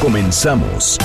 Comenzamos.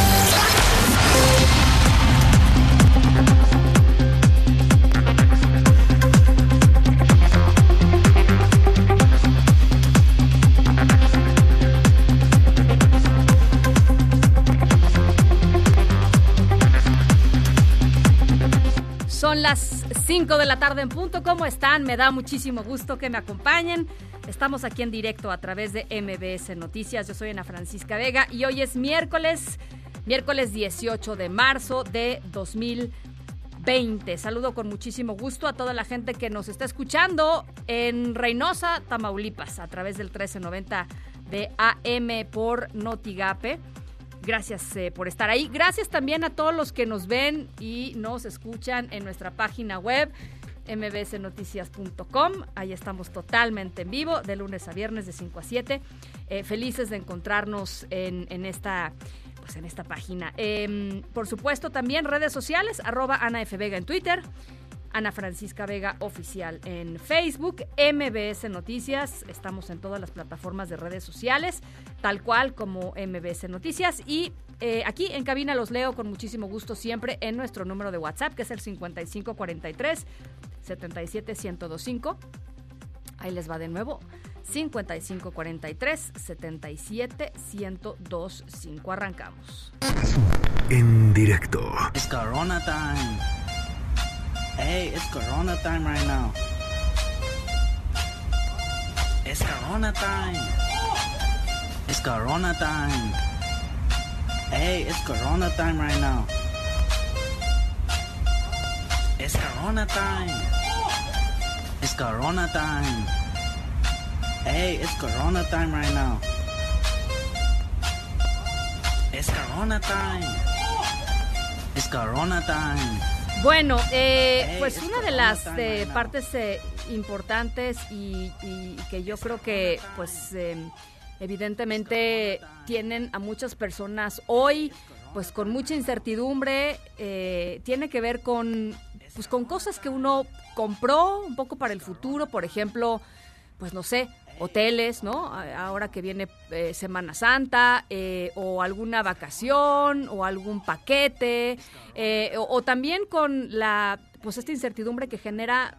5 de la tarde en punto. ¿Cómo están? Me da muchísimo gusto que me acompañen. Estamos aquí en directo a través de MBS Noticias. Yo soy Ana Francisca Vega y hoy es miércoles, miércoles 18 de marzo de 2020. Saludo con muchísimo gusto a toda la gente que nos está escuchando en Reynosa, Tamaulipas, a través del 1390 de AM por Notigape. Gracias eh, por estar ahí. Gracias también a todos los que nos ven y nos escuchan en nuestra página web mbsnoticias.com. Ahí estamos totalmente en vivo, de lunes a viernes de 5 a 7. Eh, felices de encontrarnos en, en esta pues en esta página. Eh, por supuesto, también redes sociales, arroba Ana F. Vega en Twitter, Ana Francisca Vega Oficial en Facebook, MBS Noticias, estamos en todas las plataformas de redes sociales, tal cual como MBS Noticias y eh, aquí en cabina los leo con muchísimo gusto siempre en nuestro número de WhatsApp, que es el 5543 77125. Ahí les va de nuevo. 5543 77125. Arrancamos. En directo. It's Corona time. Hey, it's Corona time right now. It's Corona time. It's Corona time. Hey, it's Corona time right now. It's Corona time. It's Corona time. Hey, it's Corona time right now. It's Corona time. It's Corona time. Bueno, eh, pues una de las eh, partes eh, importantes y, y que yo creo que pues eh, evidentemente tienen a muchas personas hoy pues con mucha incertidumbre eh, tiene que ver con pues con cosas que uno compró un poco para el futuro, por ejemplo, pues no sé, hoteles, ¿no? Ahora que viene eh, Semana Santa, eh, o alguna vacación, o algún paquete, eh, o, o también con la, pues esta incertidumbre que genera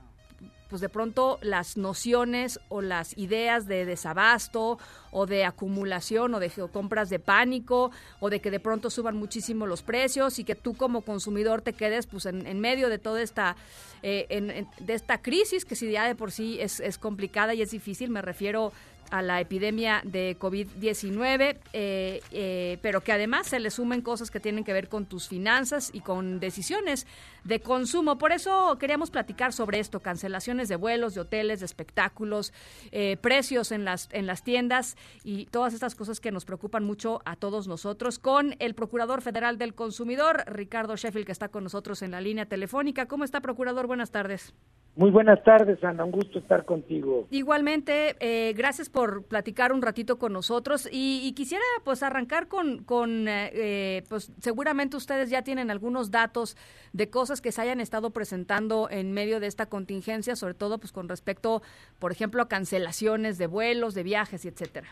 pues de pronto las nociones o las ideas de desabasto o de acumulación o de compras de pánico o de que de pronto suban muchísimo los precios y que tú como consumidor te quedes pues en, en medio de toda esta eh, en- en- de esta crisis que si ya de por sí es, es complicada y es difícil me refiero a la epidemia de COVID-19, eh, eh, pero que además se le sumen cosas que tienen que ver con tus finanzas y con decisiones de consumo. Por eso queríamos platicar sobre esto, cancelaciones de vuelos, de hoteles, de espectáculos, eh, precios en las, en las tiendas y todas estas cosas que nos preocupan mucho a todos nosotros, con el Procurador Federal del Consumidor, Ricardo Sheffield, que está con nosotros en la línea telefónica. ¿Cómo está, Procurador? Buenas tardes. Muy buenas tardes, Ana. Un gusto estar contigo. Igualmente, eh, gracias por platicar un ratito con nosotros y, y quisiera pues arrancar con, con eh, eh, pues seguramente ustedes ya tienen algunos datos de cosas que se hayan estado presentando en medio de esta contingencia, sobre todo pues con respecto, por ejemplo, a cancelaciones de vuelos, de viajes y etcétera.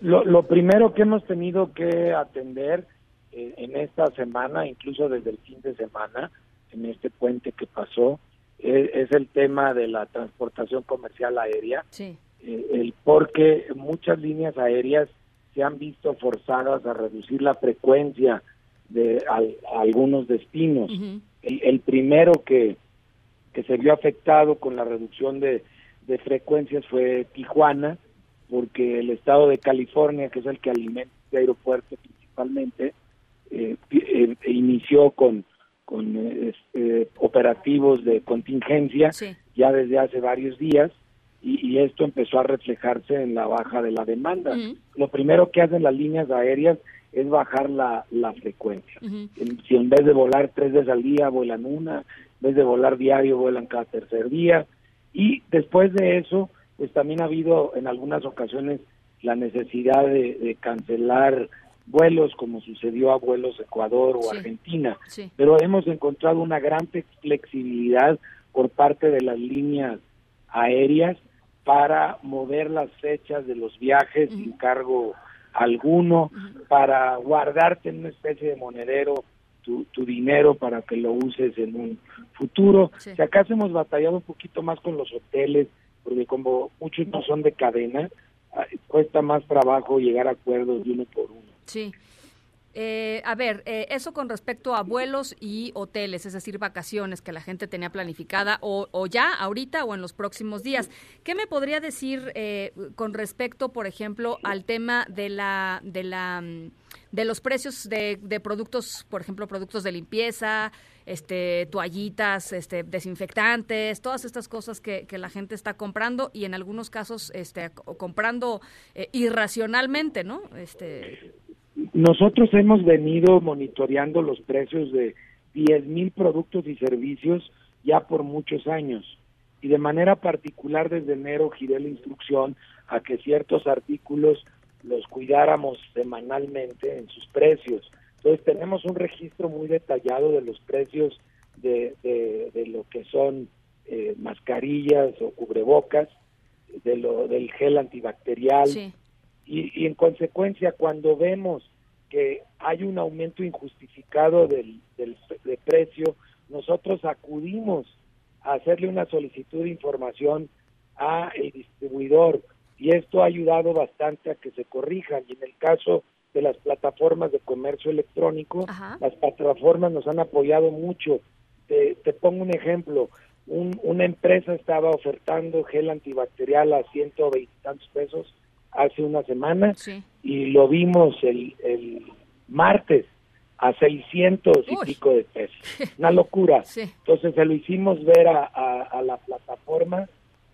Lo, lo primero que hemos tenido que atender eh, en esta semana, incluso desde el fin de semana, en este puente que pasó, es el tema de la transportación comercial aérea, Sí. Eh, el porque muchas líneas aéreas se han visto forzadas a reducir la frecuencia de al- a algunos destinos. El, el primero que, que se vio afectado con la reducción de, de frecuencias fue Tijuana, porque el estado de California, que es el que alimenta este aeropuerto principalmente, eh, eh, inició con, con eh, operativos de contingencia Sí. ya desde hace varios días y, y esto empezó a reflejarse en la baja de la demanda. Lo primero que hacen las líneas aéreas es bajar la, la frecuencia. Si en vez de volar tres veces al día vuelan una, en vez de volar diario vuelan cada tercer día. Y después de eso, pues también ha habido en algunas ocasiones la necesidad de, cancelar vuelos como sucedió a vuelos Ecuador o Argentina. Pero hemos encontrado una gran flexibilidad por parte de las líneas aéreas para mover las fechas de los viajes sin cargo alguno, para guardarte en una especie de monedero tu, tu, dinero para que lo uses en un futuro. Si acaso hemos batallado un poquito más con los hoteles, porque como muchos no son de cadena, ah, cuesta más trabajo llegar a acuerdos de uno por uno. Sí. Eh, a ver, eh, eso con respecto a vuelos y hoteles, es decir, vacaciones que la gente tenía planificada o, ya, ahorita o en los próximos días. ¿Qué me podría decir eh, con respecto, por ejemplo, al tema de la de la mm, de los precios de, de productos, por ejemplo, productos de limpieza, este, toallitas, este, desinfectantes, todas estas cosas que, que la gente está comprando y en algunos casos este, comprando irracionalmente, ¿no? Este, nosotros hemos venido monitoreando los precios de 10 mil productos y servicios ya por muchos años. Y de manera particular desde enero giré la instrucción a que ciertos artículos los cuidáramos semanalmente en sus precios. Entonces tenemos un registro muy detallado de los precios de, de, lo que son eh, mascarillas o cubrebocas, de lo del gel antibacterial, y, en consecuencia, cuando vemos que hay un aumento injustificado del, del de precio, nosotros acudimos a hacerle una solicitud de información a el distribuidor y esto ha ayudado bastante a que se corrijan y en el caso de las plataformas de comercio electrónico, las plataformas nos han apoyado mucho. Te, te pongo un ejemplo, un, una empresa estaba ofertando gel antibacterial a 120 tantos pesos hace una semana y lo vimos el, el martes a 600 y pico de pesos. Una locura. Entonces se lo hicimos ver a, a, la plataforma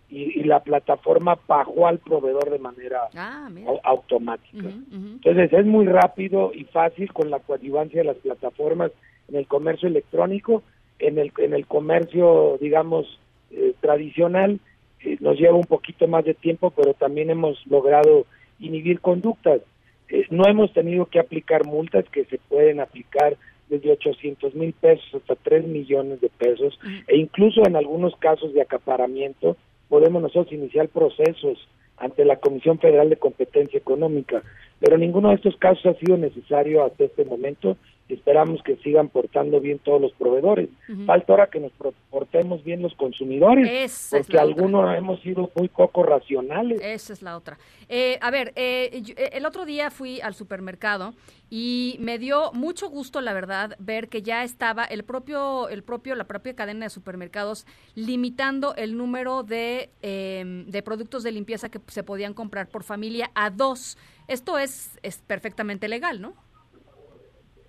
y, la plataforma bajó al proveedor de manera ah, automática. Entonces es muy rápido y fácil con la coadyuvancia de las plataformas en el comercio electrónico, en el, en el comercio, digamos, eh, tradicional eh, nos lleva un poquito más de tiempo, pero también hemos logrado inhibir conductas. Eh, no hemos tenido que aplicar multas que se pueden aplicar desde 800 mil pesos hasta 3 millones de pesos e incluso en algunos casos de acaparamiento podemos nosotros iniciar procesos ante la Comisión Federal de Competencia Económica, pero ninguno de estos casos ha sido necesario hasta este momento esperamos que sigan portando bien todos los proveedores. Falta ahora que nos portemos bien los consumidores, porque algunos hemos sido muy poco racionales. Esa es la otra. Eh, a ver, eh, eh, el otro día fui al supermercado y me dio mucho gusto, la verdad, ver que ya estaba el propio, el propio, la propia cadena de supermercados limitando el número de, em, de productos de limpieza que se podían comprar por familia a dos. Esto es, es perfectamente legal, ¿no?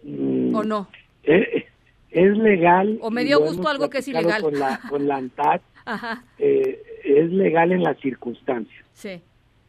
Mm, ¿O no? Eh, es, legal. ¿O me dio gusto algo que es ilegal? Con la, con la ANTAD, eh, es legal en las circunstancias. Sí.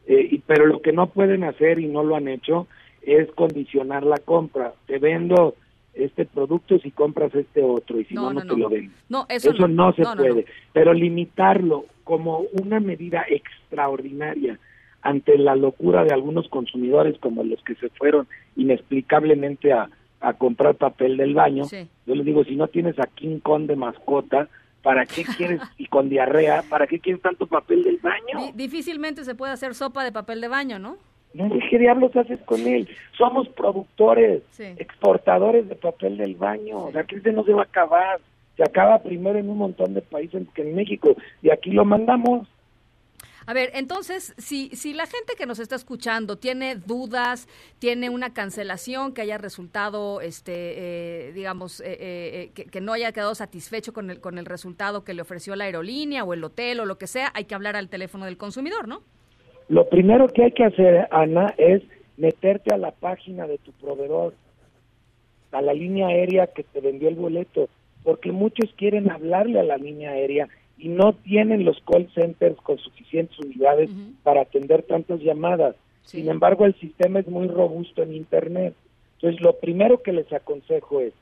Eh, y, pero lo que no pueden hacer y no lo han hecho es condicionar la compra. Te vendo este producto si compras este otro y si no, no, te lo vendo. No, eso, no, se puede. Pero limitarlo como una medida extraordinaria ante la locura de algunos consumidores como los que se fueron inexplicablemente a, a comprar papel del baño. Yo les digo, si no tienes a King Kong de mascota, ¿para qué quieres, y con diarrea, ¿para qué quieres tanto papel del baño? difícilmente se puede hacer sopa de papel de baño, ¿no? No, ¿qué diablos haces con él? Somos productores, exportadores de papel del baño. La crisis no se va a acabar. Se acaba primero en un montón de países que en México. Y aquí lo mandamos. A ver, entonces, si, si la gente que nos está escuchando tiene dudas, tiene una cancelación que haya resultado, este, eh, digamos, eh, eh, que, no haya quedado satisfecho con el, con el resultado que le ofreció la aerolínea o el hotel o lo que sea, hay que hablar al teléfono del consumidor, ¿no? Lo primero que hay que hacer, Ana, es meterte a la página de tu proveedor, a la línea aérea que te vendió el boleto, porque muchos quieren hablarle a la línea aérea y no tienen los call centers con suficientes unidades para atender tantas llamadas. Sin embargo, el sistema es muy robusto en Internet. Entonces, lo primero que les aconsejo es,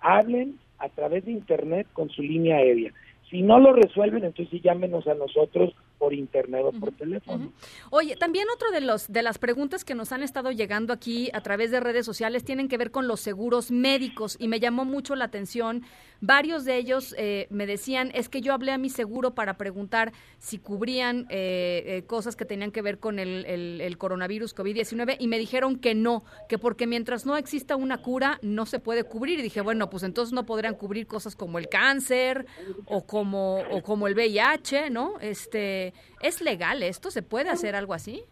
hablen a través de Internet con su línea aérea. Si no lo resuelven, entonces llámenos a nosotros por internet o por teléfono. Oye, también otro de los de las preguntas que nos han estado llegando aquí a través de redes sociales tienen que ver con los seguros médicos y me llamó mucho la atención. Varios de ellos eh, me decían es que yo hablé a mi seguro para preguntar si cubrían eh, eh, cosas que tenían que ver con el, el coronavirus COVID-19 y me dijeron que no, que porque mientras no exista una cura no se puede cubrir y dije bueno pues entonces no podrían cubrir cosas como el cáncer o como o como el VIH, ¿no? Este ¿Es legal esto? ¿Se puede hacer algo así?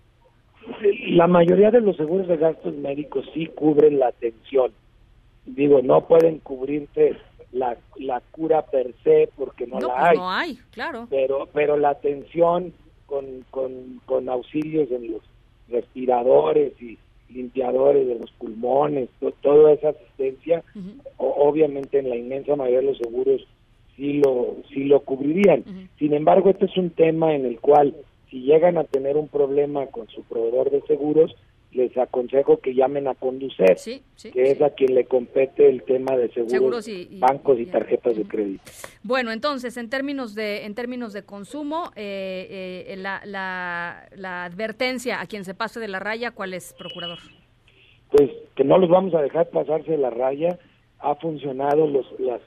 La mayoría de los seguros de gastos médicos sí cubren la atención. Digo, no pueden cubrirte la, la cura per se porque no, la pues hay. No hay, claro. Pero, pero la atención con, con, con auxilios en los respiradores y limpiadores de los pulmones, toda esa asistencia, obviamente en la inmensa mayoría de los seguros sí lo, sí lo cubrirían. Sin embargo, este es un tema en el cual si llegan a tener un problema con su proveedor de seguros, les aconsejo que llamen a Conducet, que es a quien le compete el tema de seguros, bancos y, tarjetas de crédito. Bueno, entonces, en términos de en términos de consumo, eh, eh, la, la, la advertencia a quien se pase de la raya, ¿cuál es, procurador? Pues que no los vamos a dejar pasarse de la raya, ha funcionado los,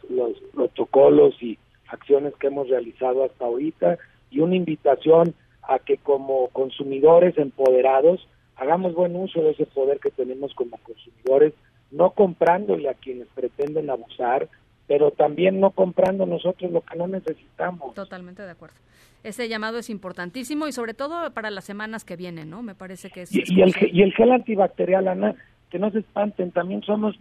los protocolos y acciones que hemos realizado hasta ahorita y una invitación a que como consumidores empoderados hagamos buen uso de ese poder que tenemos como consumidores, no comprándole a quienes pretenden abusar, pero también no comprando nosotros lo que no necesitamos. Totalmente de acuerdo. Ese llamado es importantísimo y sobre todo para las semanas que vienen, ¿no? Me parece que es... Y, y el, y el gel antibacterial, Ana, que no se espanten, también somos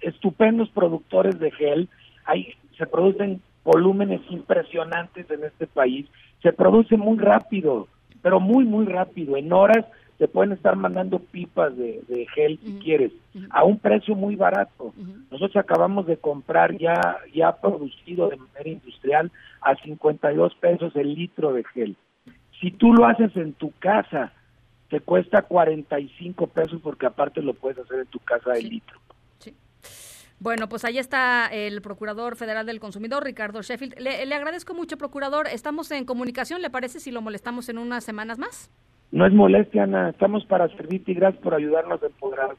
estupendos productores de gel. Hay, se producen volúmenes impresionantes en este país. Se produce muy rápido, pero muy, muy rápido. En horas se pueden estar mandando pipas de, gel si quieres, a un precio muy barato. Nosotros acabamos de comprar ya, ya producido de manera industrial a 52 pesos el litro de gel. Si tú lo haces en tu casa, te cuesta 45 pesos porque aparte lo puedes hacer en tu casa el litro. Bueno, pues ahí está el Procurador Federal del Consumidor, Ricardo Sheffield. Le, agradezco mucho, Procurador. Estamos en comunicación. ¿Le parece si lo molestamos en unas semanas más? No es molestia, Ana. Estamos para servirte y gracias por ayudarnos a empoderar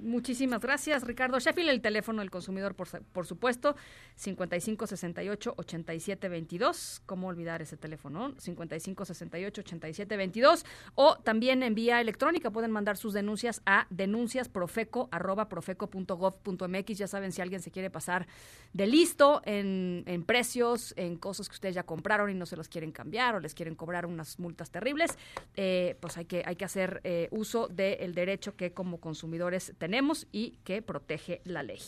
Muchísimas gracias, Ricardo Sheffield. El teléfono del consumidor, por, por supuesto, 5568-8722. ¿Cómo olvidar ese teléfono? 5568-8722. O también en vía electrónica pueden mandar sus denuncias a denunciasprofeco.profeco.gov.mx. Ya saben, si alguien se quiere pasar de listo en, en precios, en cosas que ustedes ya compraron y no se los quieren cambiar o les quieren cobrar unas multas terribles, eh, pues hay que, hay que hacer eh, uso del derecho que como consumidores tenemos y que protege la ley.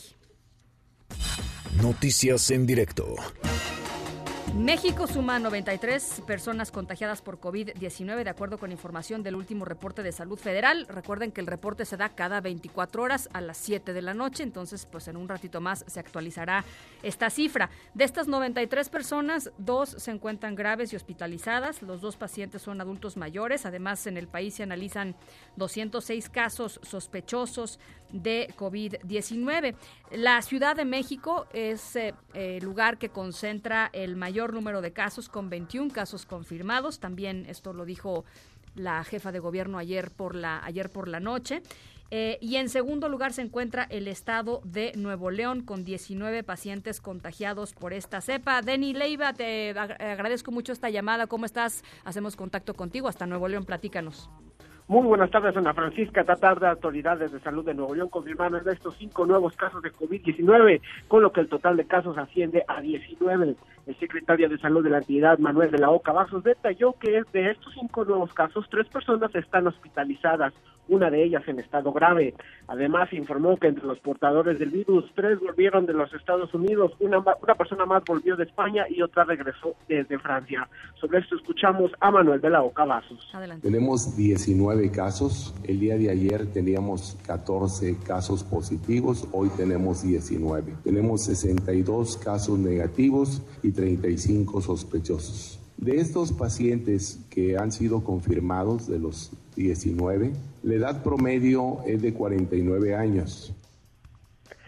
Noticias en directo. México suma 93 personas contagiadas por COVID-19 de acuerdo con información del último reporte de salud federal. Recuerden que el reporte se da cada 24 horas a las 7 de la noche, entonces pues en un ratito más se actualizará esta cifra. De estas 93 personas, dos se encuentran graves y hospitalizadas. Los dos pacientes son adultos mayores. Además, en el país se analizan 206 casos sospechosos de COVID-19. La Ciudad de México es el eh, lugar que concentra el mayor número de casos, con 21 casos confirmados. También esto lo dijo la jefa de gobierno ayer por la, ayer por la noche. Eh, y en segundo lugar se encuentra el estado de Nuevo León con 19 pacientes contagiados por esta cepa. Denny Leiva, te agradezco mucho esta llamada. ¿Cómo estás? Hacemos contacto contigo hasta Nuevo León. Platícanos. Muy buenas tardes, Ana Francisca. Esta tarde, autoridades de salud de Nuevo León confirmaron estos cinco nuevos casos de COVID-19, con lo que el total de casos asciende a 19. El secretario de Salud de la entidad, Manuel de la Oca Vasos, detalló que de estos cinco nuevos casos, tres personas están hospitalizadas, una de ellas en estado grave. Además, informó que entre los portadores del virus, tres volvieron de los Estados Unidos, una, una persona más volvió de España y otra regresó desde Francia. Sobre esto escuchamos a Manuel de la Oca Vasos. Tenemos 19 casos. El día de ayer teníamos 14 casos positivos, hoy tenemos 19. Tenemos 62 casos negativos y 35 sospechosos. De estos pacientes que han sido confirmados, de los 19, la edad promedio es de 49 años.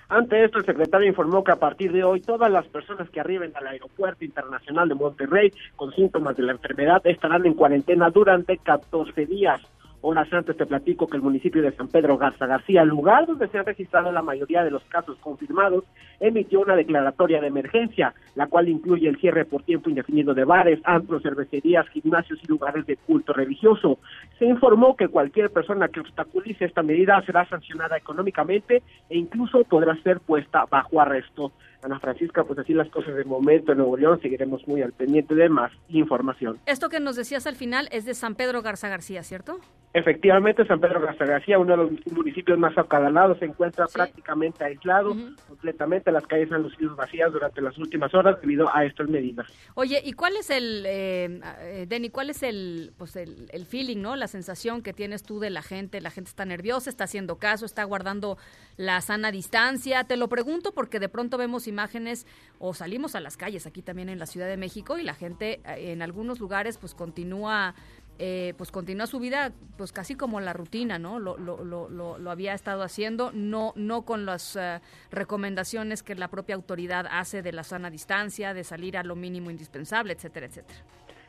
Ante esto, el secretario informó que a partir de hoy todas las personas que arriben al Aeropuerto Internacional de Monterrey con síntomas de la enfermedad estarán en cuarentena durante 14 días. Horas antes te platico que el municipio de San Pedro Garza García, lugar donde se han registrado la mayoría de los casos confirmados, emitió una declaratoria de emergencia, la cual incluye el cierre por tiempo indefinido de bares, antros, cervecerías, gimnasios y lugares de culto religioso. Se informó que cualquier persona que obstaculice esta medida será sancionada económicamente e incluso podrá ser puesta bajo arresto. Ana Francisca, pues así las cosas de momento en Nuevo León, seguiremos muy al pendiente de más información. Esto que nos decías al final es de San Pedro Garza García, ¿cierto? Efectivamente, San Pedro Garza García, uno de los municipios más acadalados, se encuentra prácticamente aislado, completamente las calles han lucido vacías durante las últimas horas debido a estas medidas. Oye, ¿y cuál es el, eh, eh, Denny, cuál es el, pues el, el feeling, ¿no? La sensación que tienes tú de la gente, la gente está nerviosa, está haciendo caso, está guardando la sana distancia. Te lo pregunto porque de pronto vemos imágenes o salimos a las calles aquí también en la Ciudad de México y la gente eh, en algunos lugares pues continúa eh, pues continúa su vida pues casi como la rutina, ¿no? Lo, lo, lo, lo había estado haciendo, no, no con las uh, recomendaciones que la propia autoridad hace de la sana distancia, de salir a lo mínimo indispensable, etcétera, etcétera.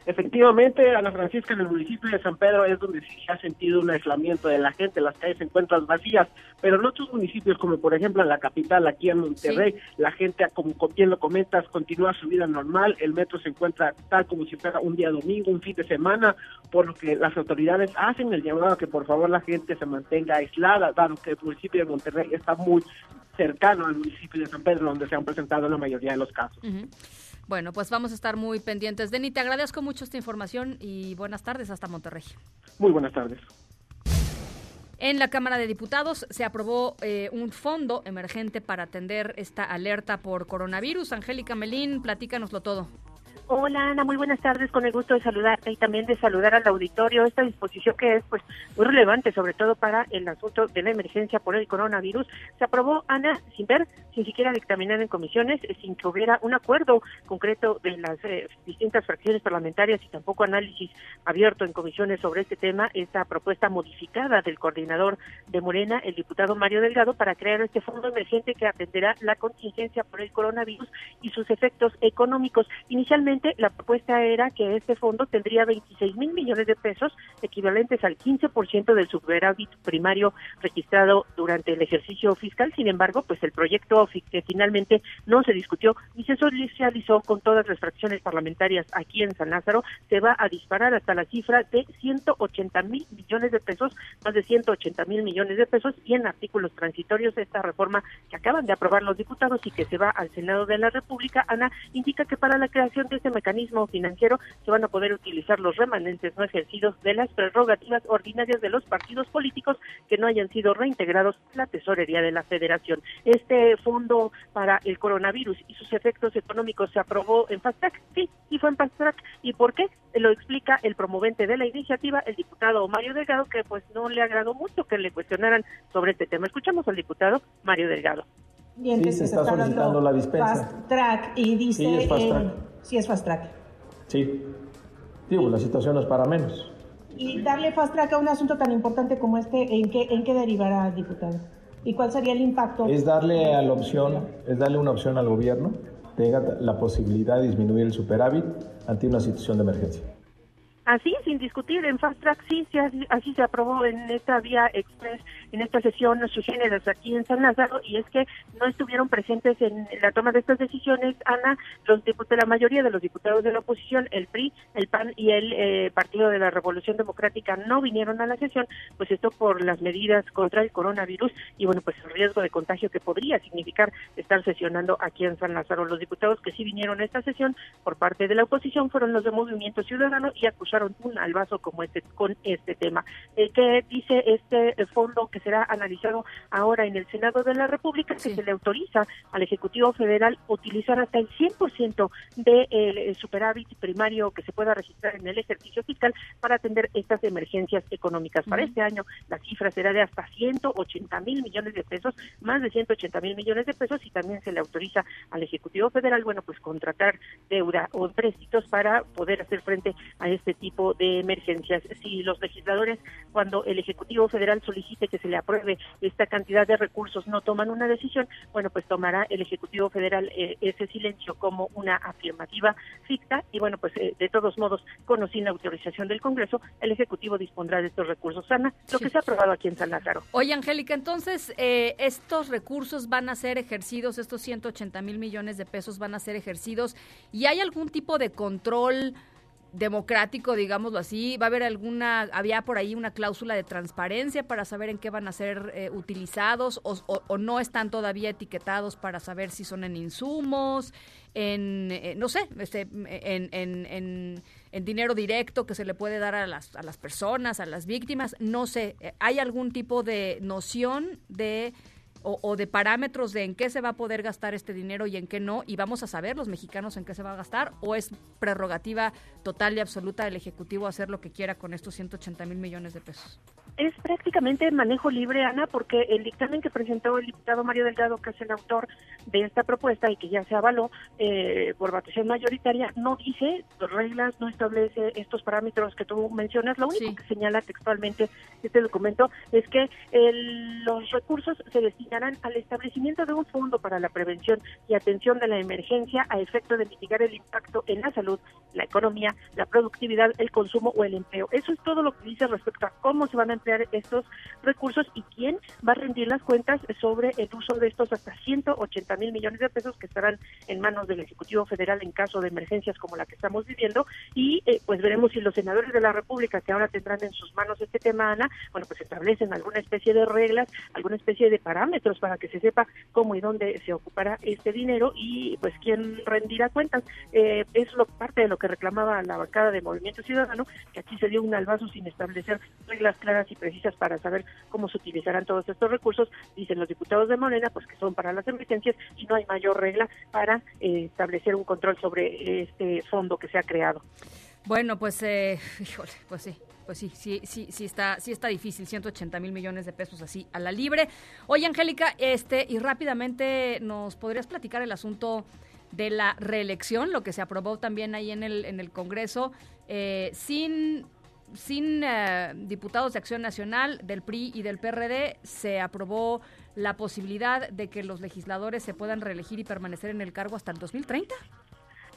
Efectivamente, Ana Francisca, en el municipio de San Pedro es donde se ha sentido un aislamiento de la gente, las calles se encuentran vacías, pero en otros municipios, como por ejemplo en la capital, aquí en Monterrey, sí. la gente, como bien lo comentas, continúa su vida normal, el metro se encuentra tal como si fuera un día domingo, un fin de semana, por lo que las autoridades hacen el llamado a que por favor la gente se mantenga aislada, dado que el municipio de Monterrey está muy cercano al municipio de San Pedro, donde se han presentado la mayoría de los casos. Uh -huh. Bueno, pues vamos a estar muy pendientes. Denny, te agradezco mucho esta información y buenas tardes hasta Monterrey. Muy buenas tardes. En la Cámara de Diputados se aprobó eh, un fondo emergente para atender esta alerta por coronavirus. Angélica Melín, platícanoslo todo. Hola Ana, muy buenas tardes, con el gusto de saludarte y también de saludar al auditorio. Esta disposición que es pues muy relevante, sobre todo para el asunto de la emergencia por el coronavirus, se aprobó Ana sin ver, sin siquiera dictaminar en comisiones, sin que hubiera un acuerdo concreto de las eh, distintas fracciones parlamentarias y tampoco análisis abierto en comisiones sobre este tema. Esta propuesta modificada del coordinador de Morena, el diputado Mario Delgado, para crear este fondo emergente que atenderá la contingencia por el coronavirus y sus efectos económicos. Inicialmente la propuesta era que este fondo tendría 26 mil millones de pesos, equivalentes al 15% del superávit primario registrado durante el ejercicio fiscal. Sin embargo, pues el proyecto que finalmente no se discutió y se socializó con todas las fracciones parlamentarias aquí en San Lázaro, se va a disparar hasta la cifra de 180 mil millones de pesos, más de 180 mil millones de pesos, y en artículos transitorios esta reforma que acaban de aprobar los diputados y que se va al Senado de la República, Ana, indica que para la creación de este mecanismo financiero se van a poder utilizar los remanentes no ejercidos de las prerrogativas ordinarias de los partidos políticos que no hayan sido reintegrados a la tesorería de la federación. Este fondo para el coronavirus y sus efectos económicos se aprobó en fast track, sí, sí fue en fast track. ¿Y por qué? Lo explica el promovente de la iniciativa, el diputado Mario Delgado, que pues no le agradó mucho que le cuestionaran sobre este tema. Escuchamos al diputado Mario Delgado. Bien, sí, se está, está solicitando la dispensa. Fast track y dice... Sí, es fast track. Eh, sí, es fast track. Sí. Digo, la situación no es para menos. Y darle fast track a un asunto tan importante como este, ¿en qué, en qué derivará, diputado? ¿Y cuál sería el impacto? Es darle a la opción, es darle una opción al gobierno, tenga la posibilidad de disminuir el superávit ante una situación de emergencia. Así, sin discutir, en Fast Track sí, sí así, así, se aprobó en esta vía express, en esta sesión sus géneros aquí en San Lázaro, y es que no estuvieron presentes en la toma de estas decisiones, Ana, los diputados, la mayoría de los diputados de la oposición, el PRI, el PAN y el eh, Partido de la Revolución Democrática no vinieron a la sesión, pues esto por las medidas contra el coronavirus y bueno, pues el riesgo de contagio que podría significar estar sesionando aquí en San Lázaro. Los diputados que sí vinieron a esta sesión por parte de la oposición fueron los de Movimiento Ciudadano y acusaron un albazo como este con este tema. Eh, ¿Qué dice este fondo que será analizado ahora en el Senado de la República? Sí. Que se le autoriza al Ejecutivo Federal utilizar hasta el 100% del de superávit primario que se pueda registrar en el ejercicio fiscal para atender estas emergencias económicas. Uh -huh. Para este año la cifra será de hasta 180 mil millones de pesos, más de 180 mil millones de pesos y también se le autoriza al Ejecutivo Federal, bueno, pues contratar deuda o préstitos para poder hacer frente a este tipo de emergencias. Si los legisladores, cuando el Ejecutivo Federal solicite que se le apruebe esta cantidad de recursos, no toman una decisión, bueno, pues tomará el Ejecutivo Federal eh, ese silencio como una afirmativa ficta y bueno, pues eh, de todos modos, con o sin autorización del Congreso, el Ejecutivo dispondrá de estos recursos. Ana, lo que se ha aprobado aquí en San Lázaro. Oye, Angélica, entonces, eh, estos recursos van a ser ejercidos, estos 180 mil millones de pesos van a ser ejercidos y hay algún tipo de control democrático, digámoslo así, va a haber alguna, había por ahí una cláusula de transparencia para saber en qué van a ser eh, utilizados o, no están todavía etiquetados para saber si son en insumos, en, eh, no sé, este, en, en, en, dinero directo que se le puede dar a las, a las personas, a las víctimas, no sé, ¿hay algún tipo de noción de o, de parámetros de en qué se va a poder gastar este dinero y en qué no, y vamos a saber los mexicanos en qué se va a gastar, o es prerrogativa total y absoluta del Ejecutivo hacer lo que quiera con estos 180 mil millones de pesos? Es prácticamente manejo libre, Ana, porque el dictamen que presentó el diputado Mario Delgado, que es el autor de esta propuesta y que ya se avaló eh, por votación mayoritaria, no dice reglas, no establece estos parámetros que tú mencionas. Lo único que señala textualmente este documento es que los recursos se al establecimiento de un fondo para la prevención y atención de la emergencia a efecto de mitigar el impacto en la salud, la economía, la productividad, el consumo o el empleo. Eso es todo lo que dice respecto a cómo se van a emplear estos recursos y quién va a rendir las cuentas sobre el uso de estos hasta 180 mil millones de pesos que estarán en manos del Ejecutivo Federal en caso de emergencias como la que estamos viviendo y eh, pues veremos si los senadores de la República que ahora tendrán en sus manos este tema, Ana, bueno, pues establecen alguna especie de reglas, alguna especie de parámetros para que se sepa cómo y dónde se ocupará este dinero y pues quién rendirá cuentas. Eh, es lo parte de lo que reclamaba la bancada de Movimiento Ciudadano, que aquí se dio un albazo sin establecer reglas claras y precisas para saber cómo se utilizarán todos estos recursos, dicen los diputados de Morena, pues que son para las emergencias y no hay mayor regla para eh, establecer un control sobre este fondo que se ha creado. Bueno, pues, eh, pues sí, pues sí, sí, sí, sí está, sí está difícil, 180 mil millones de pesos así a la libre. Oye, Angélica, este, y rápidamente nos podrías platicar el asunto de la reelección, lo que se aprobó también ahí en el, en el Congreso, eh, sin sin eh, diputados de Acción Nacional, del PRI y del PRD, se aprobó la posibilidad de que los legisladores se puedan reelegir y permanecer en el cargo hasta el 2030.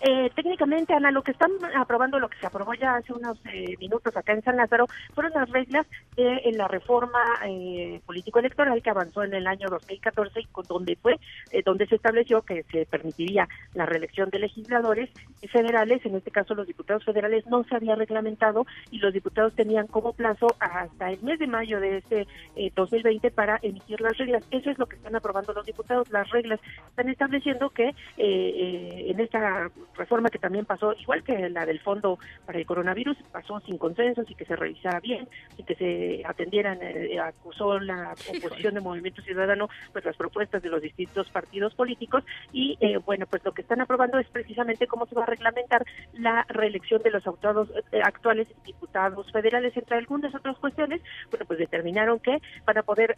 Eh, técnicamente, Ana, lo que están aprobando, lo que se aprobó ya hace unos eh, minutos acá en San Lázaro, fueron las reglas de la reforma eh, político-electoral que avanzó en el año 2014 y con donde fue, eh, donde se estableció que se permitiría la reelección de legisladores federales, en este caso los diputados federales no se había reglamentado y los diputados tenían como plazo hasta el mes de mayo de este 2020 para emitir las reglas. Eso es lo que están aprobando los diputados. Las reglas están estableciendo que en esta reforma que también pasó, igual que la del fondo para el coronavirus, pasó sin consensos y que se revisara bien y que se atendieran, eh, acusó la oposición de Movimiento Ciudadano, pues las propuestas de los distintos partidos políticos y eh, bueno, pues lo que están aprobando es precisamente cómo se va a reglamentar la reelección de los autores, eh, actuales diputados federales, entre algunas otras cuestiones, bueno, pues determinaron que van a poder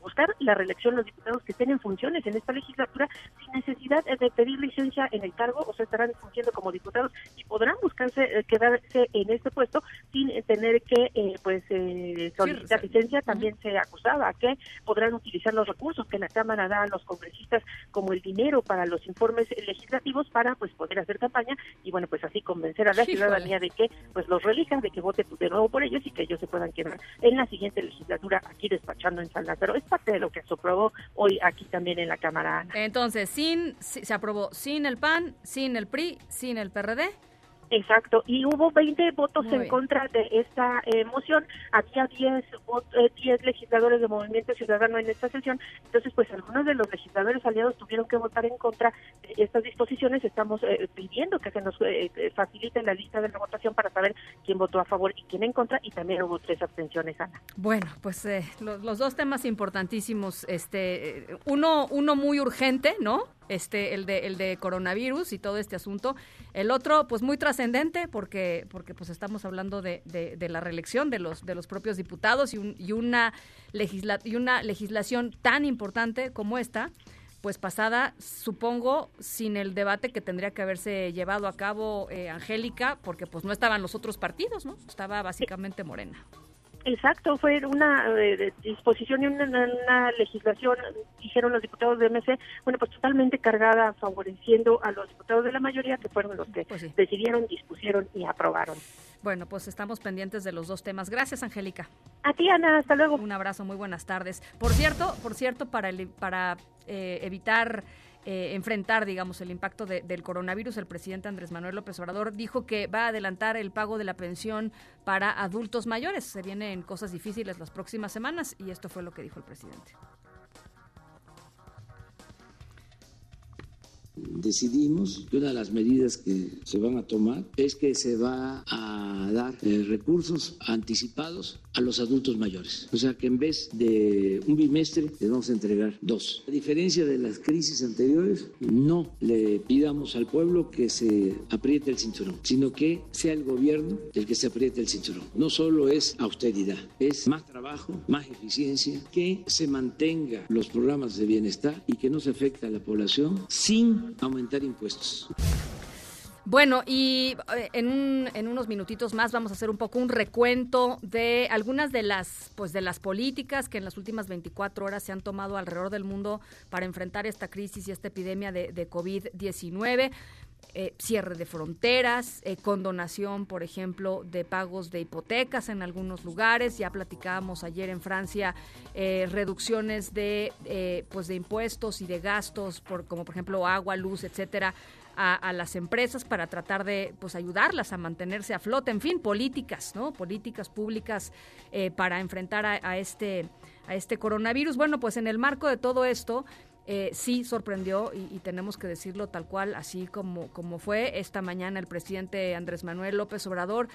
buscar la reelección los diputados que estén en funciones en esta legislatura sin necesidad de pedir licencia en el cargo, o sea, estarán fungiendo como diputados y podrán buscarse eh, quedarse en este puesto sin tener que eh, pues eh, solicitar licencia. También se acusaba que podrán utilizar los recursos que la Cámara da a los congresistas como el dinero para los informes legislativos para pues poder hacer campaña y bueno pues así convencer a la ciudadanía de que pues los relijan, de que vote de nuevo por ellos y que ellos se puedan quedar en la siguiente legislatura aquí despachando en San Lázaro. Es parte de lo que se aprobó hoy aquí también en la Cámara. Entonces, sin se aprobó sin el PAN, sin el PRI, sin el PRD Exacto, y hubo 20 votos en contra de esta eh, moción. Había 10, 10 eh, legisladores de Movimiento Ciudadano en esta sesión. Entonces, pues algunos de los legisladores aliados tuvieron que votar en contra de estas disposiciones. Estamos eh, pidiendo que se nos facilite la lista de la votación para saber quién votó a favor y quién en contra. Y también hubo tres abstenciones, Ana. Bueno, pues los, los, dos temas importantísimos. este Uno, uno muy urgente, ¿no? Este el de el de coronavirus y todo este asunto el otro pues muy trascendente porque porque pues estamos hablando de, de, la reelección de los de los propios diputados y, y una legisla y una legislación tan importante como esta pues pasada, supongo, sin el debate que tendría que haberse llevado a cabo eh, Angélica, porque pues no estaban los otros partidos, ¿no? Estaba básicamente Morena. Exacto, fue una eh, disposición y una, legislación, dijeron los diputados de MC, bueno, pues totalmente cargada, favoreciendo a los diputados de la mayoría, que fueron los que pues decidieron, dispusieron y aprobaron. Bueno, pues estamos pendientes de los dos temas. Gracias, Angélica. A ti, Ana, hasta luego. Un abrazo, muy buenas tardes. Por cierto, por cierto, para, para eh, evitar eh, enfrentar, digamos, el impacto del coronavirus, el presidente Andrés Manuel López Obrador dijo que va a adelantar el pago de la pensión para adultos mayores. Se vienen cosas difíciles las próximas semanas y esto fue lo que dijo el presidente. Decidimos que una de las medidas que se van a tomar es que se va a dar eh, recursos anticipados a los adultos mayores. O sea que en vez de un bimestre, les vamos a entregar dos. A diferencia de las crisis anteriores, no le pidamos al pueblo que se apriete el cinturón, sino que sea el gobierno el que se apriete el cinturón. No solo es austeridad, es más trabajo, más eficiencia, que se mantenga los programas de bienestar y que no se afecte a la población sin aumentar impuestos. Bueno, y eh, en, en, unos minutitos más vamos a hacer un poco un recuento de algunas de las, pues, de las políticas que en las últimas 24 horas se han tomado alrededor del mundo para enfrentar esta crisis y esta epidemia de, de COVID-19. Eh, cierre de fronteras, eh, condonación, por ejemplo, de pagos de hipotecas en algunos lugares. Ya platicábamos ayer en Francia reducciones de, pues de impuestos y de gastos, por, como por ejemplo agua, luz, etcétera, a, las empresas para tratar de pues ayudarlas a mantenerse a flote, en fin, políticas, ¿no? Políticas públicas eh, para enfrentar a, este a este coronavirus. Bueno, pues en el marco de todo esto, eh, sí sorprendió y, tenemos que decirlo tal cual, así como, como fue esta mañana el presidente Andrés Manuel López Obrador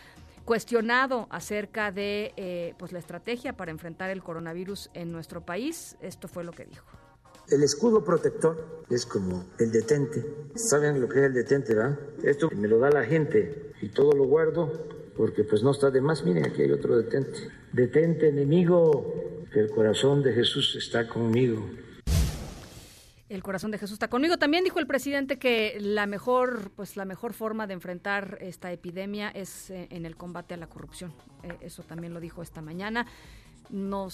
cuestionado acerca de eh, pues la estrategia para enfrentar el coronavirus en nuestro país. Esto fue lo que dijo. El escudo protector es como el detente. ¿Saben lo que es el detente, verdad? Esto me lo da la gente y todo lo guardo porque pues no está de más. Miren, aquí hay otro detente. Detente, enemigo, que el corazón de Jesús está conmigo. El corazón de Jesús está conmigo. También dijo el presidente que la mejor, pues la mejor forma de enfrentar esta epidemia es eh, en el combate a la corrupción. Eh, eso también lo dijo esta mañana no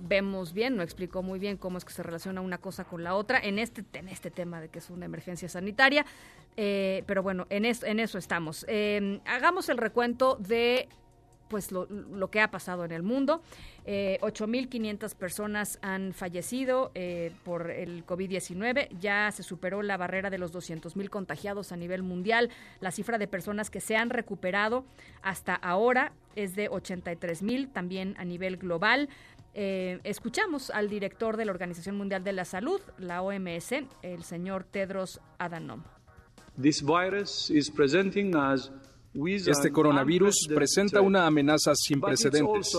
vemos bien, no explicó muy bien cómo es que se relaciona una cosa con la otra en este, en este tema de que es una emergencia sanitaria. Eh, pero bueno, en, eso estamos. Eh, hagamos el recuento de pues lo, que ha pasado en el mundo. Eh, 8.500 personas han fallecido eh, por el COVID-19. Ya se superó la barrera de los 200.000 contagiados a nivel mundial. La cifra de personas que se han recuperado hasta ahora es de 83.000, también a nivel global. Eh, escuchamos al director de la Organización Mundial de la Salud, la OMS, el señor Tedros Adhanom. This virus is presenting as este coronavirus presenta una amenaza sin precedentes,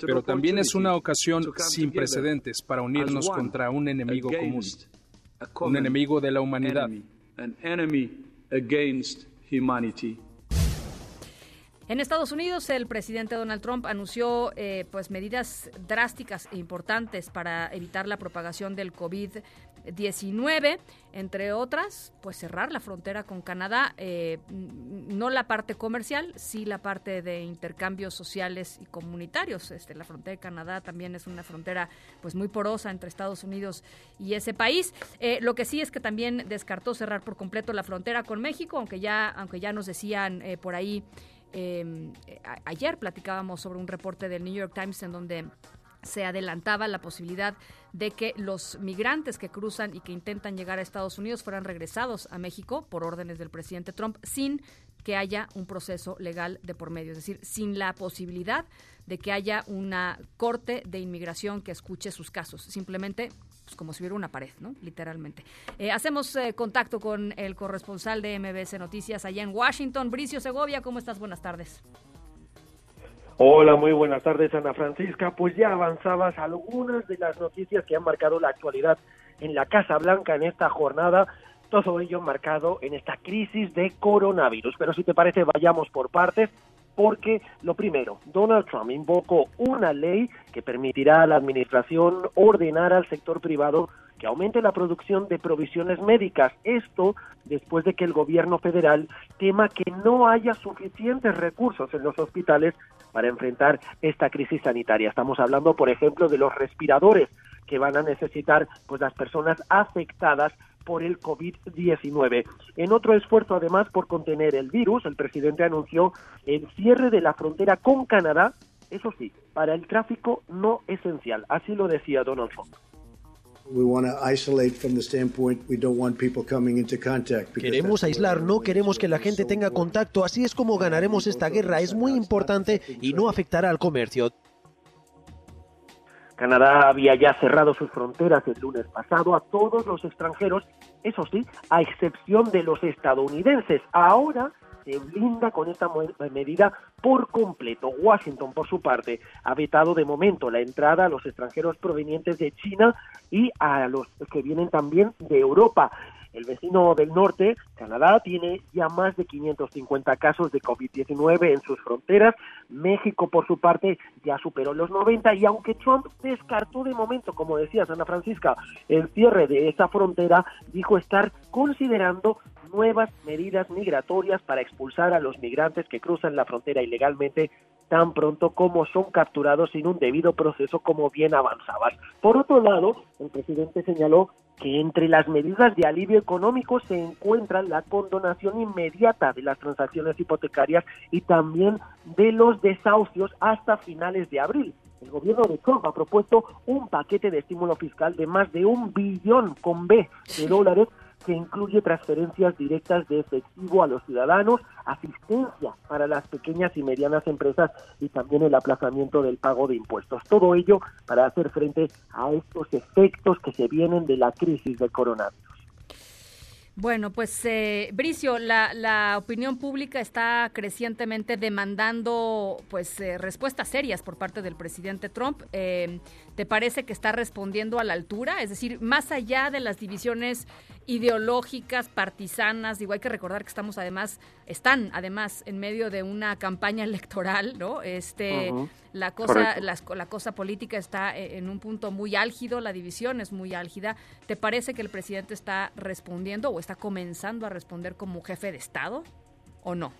pero también es una ocasión sin precedentes para unirnos contra un enemigo común, un enemigo de la humanidad. En Estados Unidos, el presidente Donald Trump anunció eh, pues medidas drásticas e importantes para evitar la propagación del COVID-19, entre otras, pues cerrar la frontera con Canadá, eh, no la parte comercial, sí la parte de intercambios sociales y comunitarios. Este, la frontera de Canadá también es una frontera pues muy porosa entre Estados Unidos y ese país. Eh, lo que sí es que también descartó cerrar por completo la frontera con México, aunque ya, aunque ya nos decían por ahí Em, ayer platicábamos sobre un reporte del New York Times en donde se adelantaba la posibilidad de que los migrantes que cruzan y que intentan llegar a Estados Unidos fueran regresados a México por órdenes del presidente Trump sin que haya un proceso legal de por medio, es decir, sin la posibilidad de que haya una corte de inmigración que escuche sus casos. Simplemente pues, como si hubiera una pared, ¿no? Literalmente. Eh, hacemos eh, contacto con el corresponsal de MBS Noticias allá en Washington, Bricio Segovia. ¿Cómo estás? Buenas tardes. Hola, muy buenas tardes, Ana Francisca. Pues ya avanzabas algunas de las noticias que han marcado la actualidad en la Casa Blanca en esta jornada. Todo ello marcado en esta crisis de coronavirus. Pero si te parece, vayamos por partes porque lo primero, Donald Trump invocó una ley que permitirá a la administración ordenar al sector privado que aumente la producción de provisiones médicas. Esto después de que el gobierno federal tema que no haya suficientes recursos en los hospitales para enfrentar esta crisis sanitaria. Estamos hablando, por ejemplo, de los respiradores que van a necesitar pues las personas afectadas por el COVID-19. En otro esfuerzo, además, por contener el virus, el presidente anunció el cierre de la frontera con Canadá, eso sí, para el tráfico no esencial. Así lo decía Donald Trump. Queremos aislar, no queremos que la gente tenga contacto, así es como ganaremos esta guerra, es muy importante y no afectará al comercio. Canadá había ya cerrado sus fronteras el lunes pasado a todos los extranjeros, eso sí, a excepción de los estadounidenses. Ahora se blinda con esta medida por completo. Washington, por su parte, ha vetado de momento la entrada a los extranjeros provenientes de China y a los que vienen también de Europa. El vecino del norte, Canadá, tiene ya más de 550 casos de COVID-19 en sus fronteras. México, por su parte, ya superó los 90 y aunque Trump descartó de momento, como decía Ana Francisca, el cierre de esa frontera, dijo estar considerando nuevas medidas migratorias para expulsar a los migrantes que cruzan la frontera ilegalmente tan pronto como son capturados sin un debido proceso como bien avanzabas. Por otro lado, el presidente señaló que entre las medidas de alivio económico se encuentra la condonación inmediata de las transacciones hipotecarias y también de los desahucios hasta finales de abril. El gobierno de Trump ha propuesto un paquete de estímulo fiscal de más de un billón con B de dólares que incluye transferencias directas de efectivo a los ciudadanos, asistencia para las pequeñas y medianas empresas y también el aplazamiento del pago de impuestos. Todo ello para hacer frente a estos efectos que se vienen de la crisis del coronavirus. Bueno, pues eh, Bricio, la, opinión pública está crecientemente demandando pues eh, respuestas serias por parte del presidente Trump. Eh, ¿Te parece que está respondiendo a la altura? Es decir, más allá de las divisiones ideológicas, partisanas, digo, hay que recordar que estamos además, están además en medio de una campaña electoral, ¿no? Este, la cosa, la, la, cosa política está e, en un punto muy álgido, la división es muy álgida. ¿Te parece que el presidente está respondiendo o está comenzando a responder como jefe de Estado o no?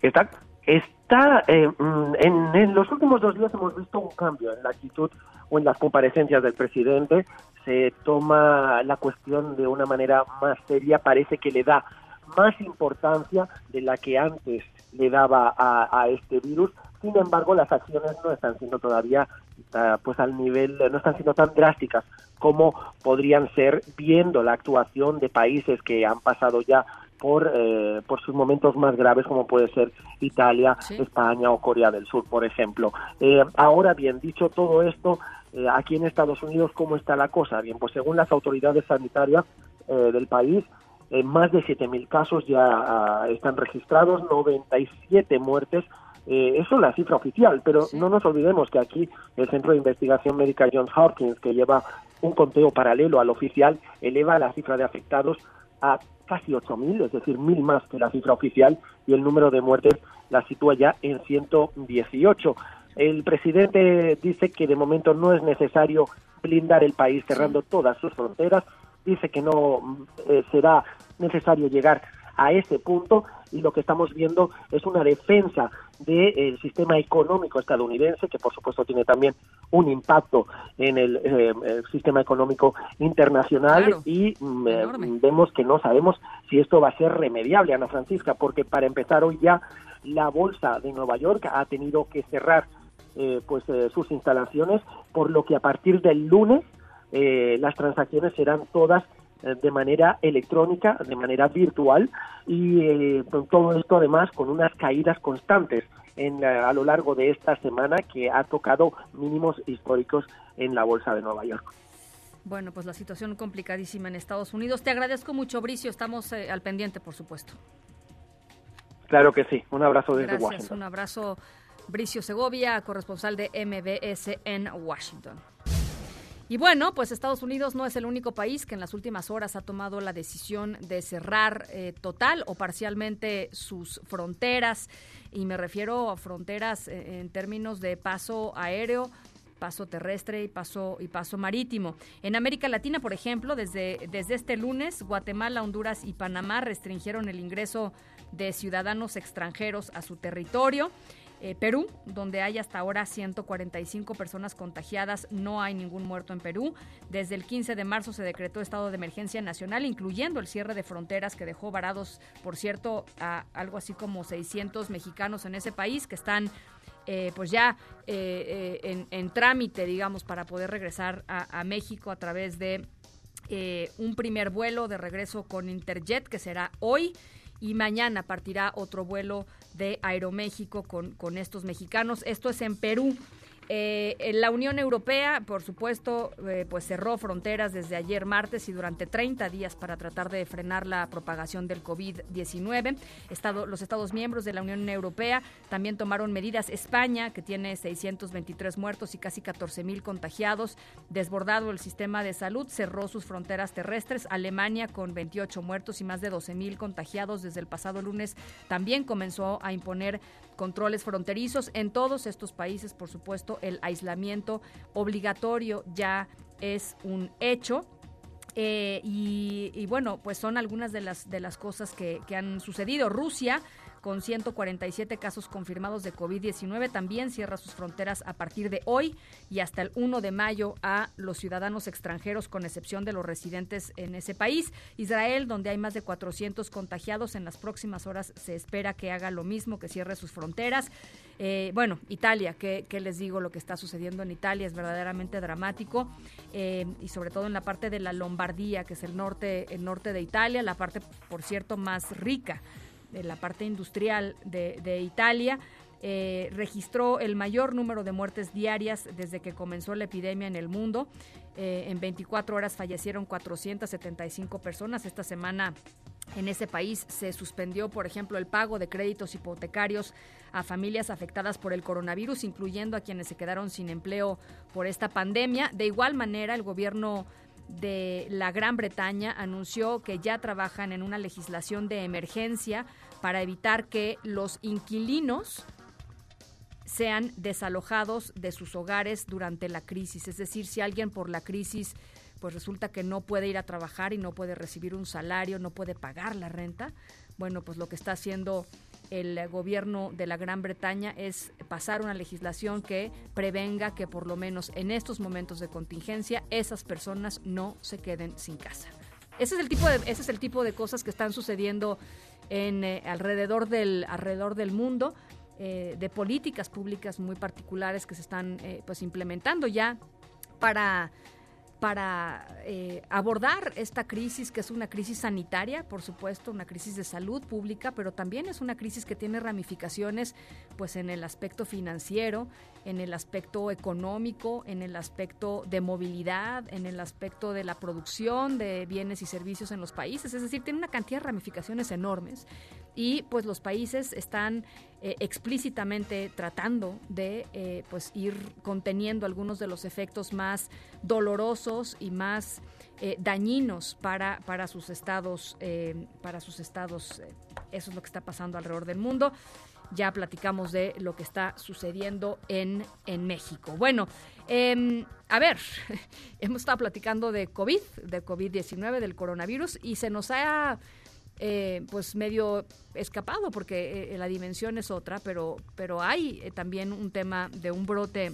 Está, está eh, mm, en, en los últimos dos días hemos visto un cambio en la actitud o en las comparecencias del presidente se toma la cuestión de una manera más seria, parece que le da más importancia de la que antes le daba a, este virus. Sin embargo, las acciones no están siendo todavía ah, pues al nivel, no están siendo tan drásticas como podrían ser viendo la actuación de países que han pasado ya por, eh, por sus momentos más graves como puede ser Italia, España o Corea del Sur, por ejemplo. Eh, ahora bien, dicho todo esto, eh, aquí en Estados Unidos, ¿cómo está la cosa? Bien, pues según las autoridades sanitarias eh, del país, eh, más de 7.000 casos ya ah, están registrados, 97 muertes. eso es la cifra oficial, pero no nos olvidemos que aquí el Centro de Investigación Médica Johns Hopkins, que lleva un conteo paralelo al oficial, eleva la cifra de afectados a casi 8.000, es decir, mil más que la cifra oficial, y el número de muertes la sitúa ya en 118. El presidente dice que de momento no es necesario blindar el país cerrando todas sus fronteras, dice que no eh, será necesario llegar a ese punto y lo que estamos viendo es una defensa del sistema económico estadounidense, que por supuesto tiene también un impacto en el, eh, sistema económico internacional. Y mm, eh, vemos que no sabemos si esto va a ser remediable, Ana Francisca, porque para empezar hoy ya la bolsa de Nueva York ha tenido que cerrar eh, pues eh, sus instalaciones, por lo que a partir del lunes eh, las transacciones serán todas de manera electrónica, de manera virtual y todo esto además con unas caídas constantes en, a lo largo de esta semana que ha tocado mínimos históricos en la bolsa de Nueva York. Bueno, pues la situación complicadísima en Estados Unidos. Te agradezco mucho, Bricio. Estamos al pendiente, por supuesto. Claro que sí. Un abrazo desde Gracias, Washington. Un abrazo Bricio Segovia, corresponsal de MBS en Washington. Y bueno, pues Estados Unidos no es el único país que en las últimas horas ha tomado la decisión de cerrar eh, total o parcialmente sus fronteras. Y me refiero a fronteras eh, en términos de paso aéreo paso terrestre y paso y paso marítimo. En América Latina, por ejemplo, desde desde este lunes, Guatemala, Honduras y Panamá restringieron el ingreso de ciudadanos extranjeros a su territorio. Eh, Perú, donde hay hasta ahora 145 personas contagiadas, no hay ningún muerto en Perú. Desde el 15 de marzo se decretó estado de emergencia nacional, incluyendo el cierre de fronteras que dejó varados, por cierto, a algo así como 600 mexicanos en ese país que están eh, pues ya eh, en, trámite, digamos, para poder regresar a, México a través de un primer vuelo de regreso con Interjet, que será hoy y mañana partirá otro vuelo de Aeroméxico con, con estos mexicanos. Esto es en Perú. Eh, la Unión Europea, por supuesto, eh, pues cerró fronteras desde ayer martes y durante 30 días para tratar de frenar la propagación del COVID-19. Estado, los Estados miembros de la Unión Europea también tomaron medidas. España, que tiene 623 muertos y casi 14 mil contagiados, desbordado el sistema de salud, cerró sus fronteras terrestres. Alemania, con 28 muertos y más de 12 mil contagiados desde el pasado lunes, también comenzó a imponer controles fronterizos. En todos estos países, por supuesto, el aislamiento obligatorio ya es un hecho. Eh, y, bueno, pues son algunas de las, de las cosas que, que han sucedido. Rusia con 147 casos confirmados de COVID-19. También cierra sus fronteras a partir de hoy y hasta el 1 de mayo a los ciudadanos extranjeros, con excepción de los residentes en ese país. Israel, donde hay más de 400 contagiados, en las próximas horas se espera que haga lo mismo, que cierre sus fronteras. Eh, bueno, Italia, ¿qué, les digo? Lo que está sucediendo en Italia es verdaderamente dramático eh, y sobre todo en la parte de la Lombardía, que es el norte, el norte de Italia, la parte, por cierto, más rica de la parte industrial de, Italia, eh, registró el mayor número de muertes diarias desde que comenzó la epidemia en el mundo. Eh, en 24 horas fallecieron 475 personas. Esta semana en ese país se suspendió, por ejemplo, el pago de créditos hipotecarios a familias afectadas por el coronavirus, incluyendo a quienes se quedaron sin empleo por esta pandemia. De igual manera, el gobierno de la Gran Bretaña anunció que ya trabajan en una legislación de emergencia para evitar que los inquilinos sean desalojados de sus hogares durante la crisis. Es decir, si alguien por la crisis pues resulta que no puede ir a trabajar y no puede recibir un salario, no puede pagar la renta, bueno, pues lo que está haciendo el gobierno de la Gran Bretaña es pasar una legislación que prevenga que por lo menos en estos momentos de contingencia esas personas no se queden sin casa. Ese es el tipo de, ese es el tipo de cosas que están sucediendo en, eh, alrededor, del, alrededor del mundo. Eh, de políticas públicas muy particulares que se están eh, pues implementando ya para para eh, abordar esta crisis, que es una crisis sanitaria, por supuesto, una crisis de salud pública, pero también es una crisis que tiene ramificaciones pues en el aspecto financiero, en el aspecto económico, en el aspecto de movilidad, en el aspecto de la producción de bienes y servicios en los países, es decir, tiene una cantidad de ramificaciones enormes y pues los países están eh, explícitamente tratando de eh, pues ir conteniendo algunos de los efectos más dolorosos y más eh, dañinos para, para sus estados para sus estados eso es lo que está pasando alrededor del mundo ya platicamos de lo que está sucediendo en, en México. Bueno, em, a ver, hemos estado platicando de COVID, de COVID-19, del coronavirus, y se nos ha eh, pues medio escapado porque eh, la dimensión es otra, pero, pero hay eh, también un tema de un brote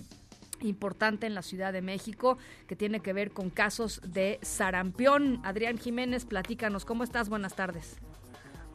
importante en la Ciudad de México que tiene que ver con casos de sarampión. Adrián Jiménez, platícanos, ¿cómo estás? Buenas tardes.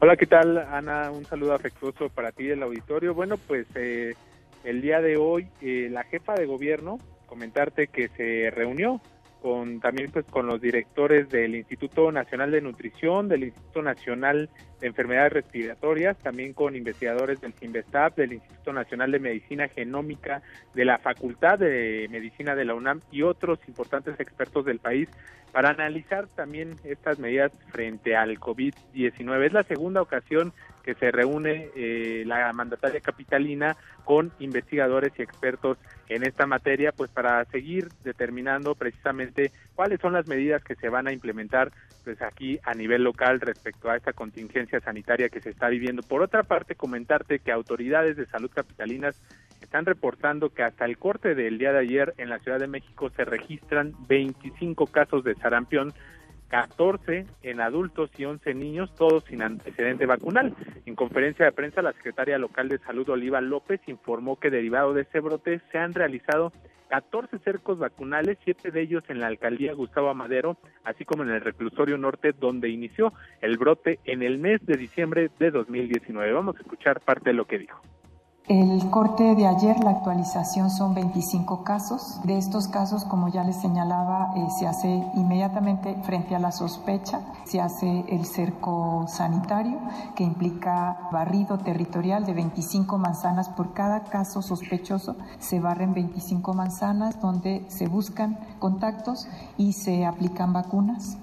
Hola, ¿qué tal, Ana? Un saludo afectuoso para ti del auditorio. Bueno, pues el día de hoy la jefa de gobierno, comentarte que se reunió con también pues con los directores del Instituto Nacional de Nutrición, del Instituto Nacional de Enfermedades Respiratorias, también con investigadores del CINVESTAP, del Instituto Nacional de Medicina Genómica, de la Facultad de Medicina de la UNAM y otros importantes expertos del país para analizar también estas medidas frente al COVID-19. Es la segunda ocasión que se reúne eh, la mandataria capitalina con investigadores y expertos en esta materia, pues para seguir determinando precisamente cuáles son las medidas que se van a implementar pues aquí a nivel local respecto a esta contingencia sanitaria que se está viviendo. Por otra parte, comentarte que autoridades de salud capitalinas están reportando que hasta el corte del día de ayer en la Ciudad de México se registran 25 casos de sarampión 14 en adultos y 11 niños, todos sin antecedente vacunal. En conferencia de prensa, la secretaria local de salud, Oliva López, informó que derivado de ese brote se han realizado 14 cercos vacunales, siete de ellos en la alcaldía Gustavo Amadero, así como en el reclusorio norte, donde inició el brote en el mes de diciembre de 2019. Vamos a escuchar parte de lo que dijo. El corte de ayer, la actualización son 25 casos. De estos casos, como ya les señalaba, eh, se hace inmediatamente frente a la sospecha, se hace el cerco sanitario, que implica barrido territorial de 25 manzanas por cada caso sospechoso. Se barren 25 manzanas donde se buscan contactos y se aplican vacunas.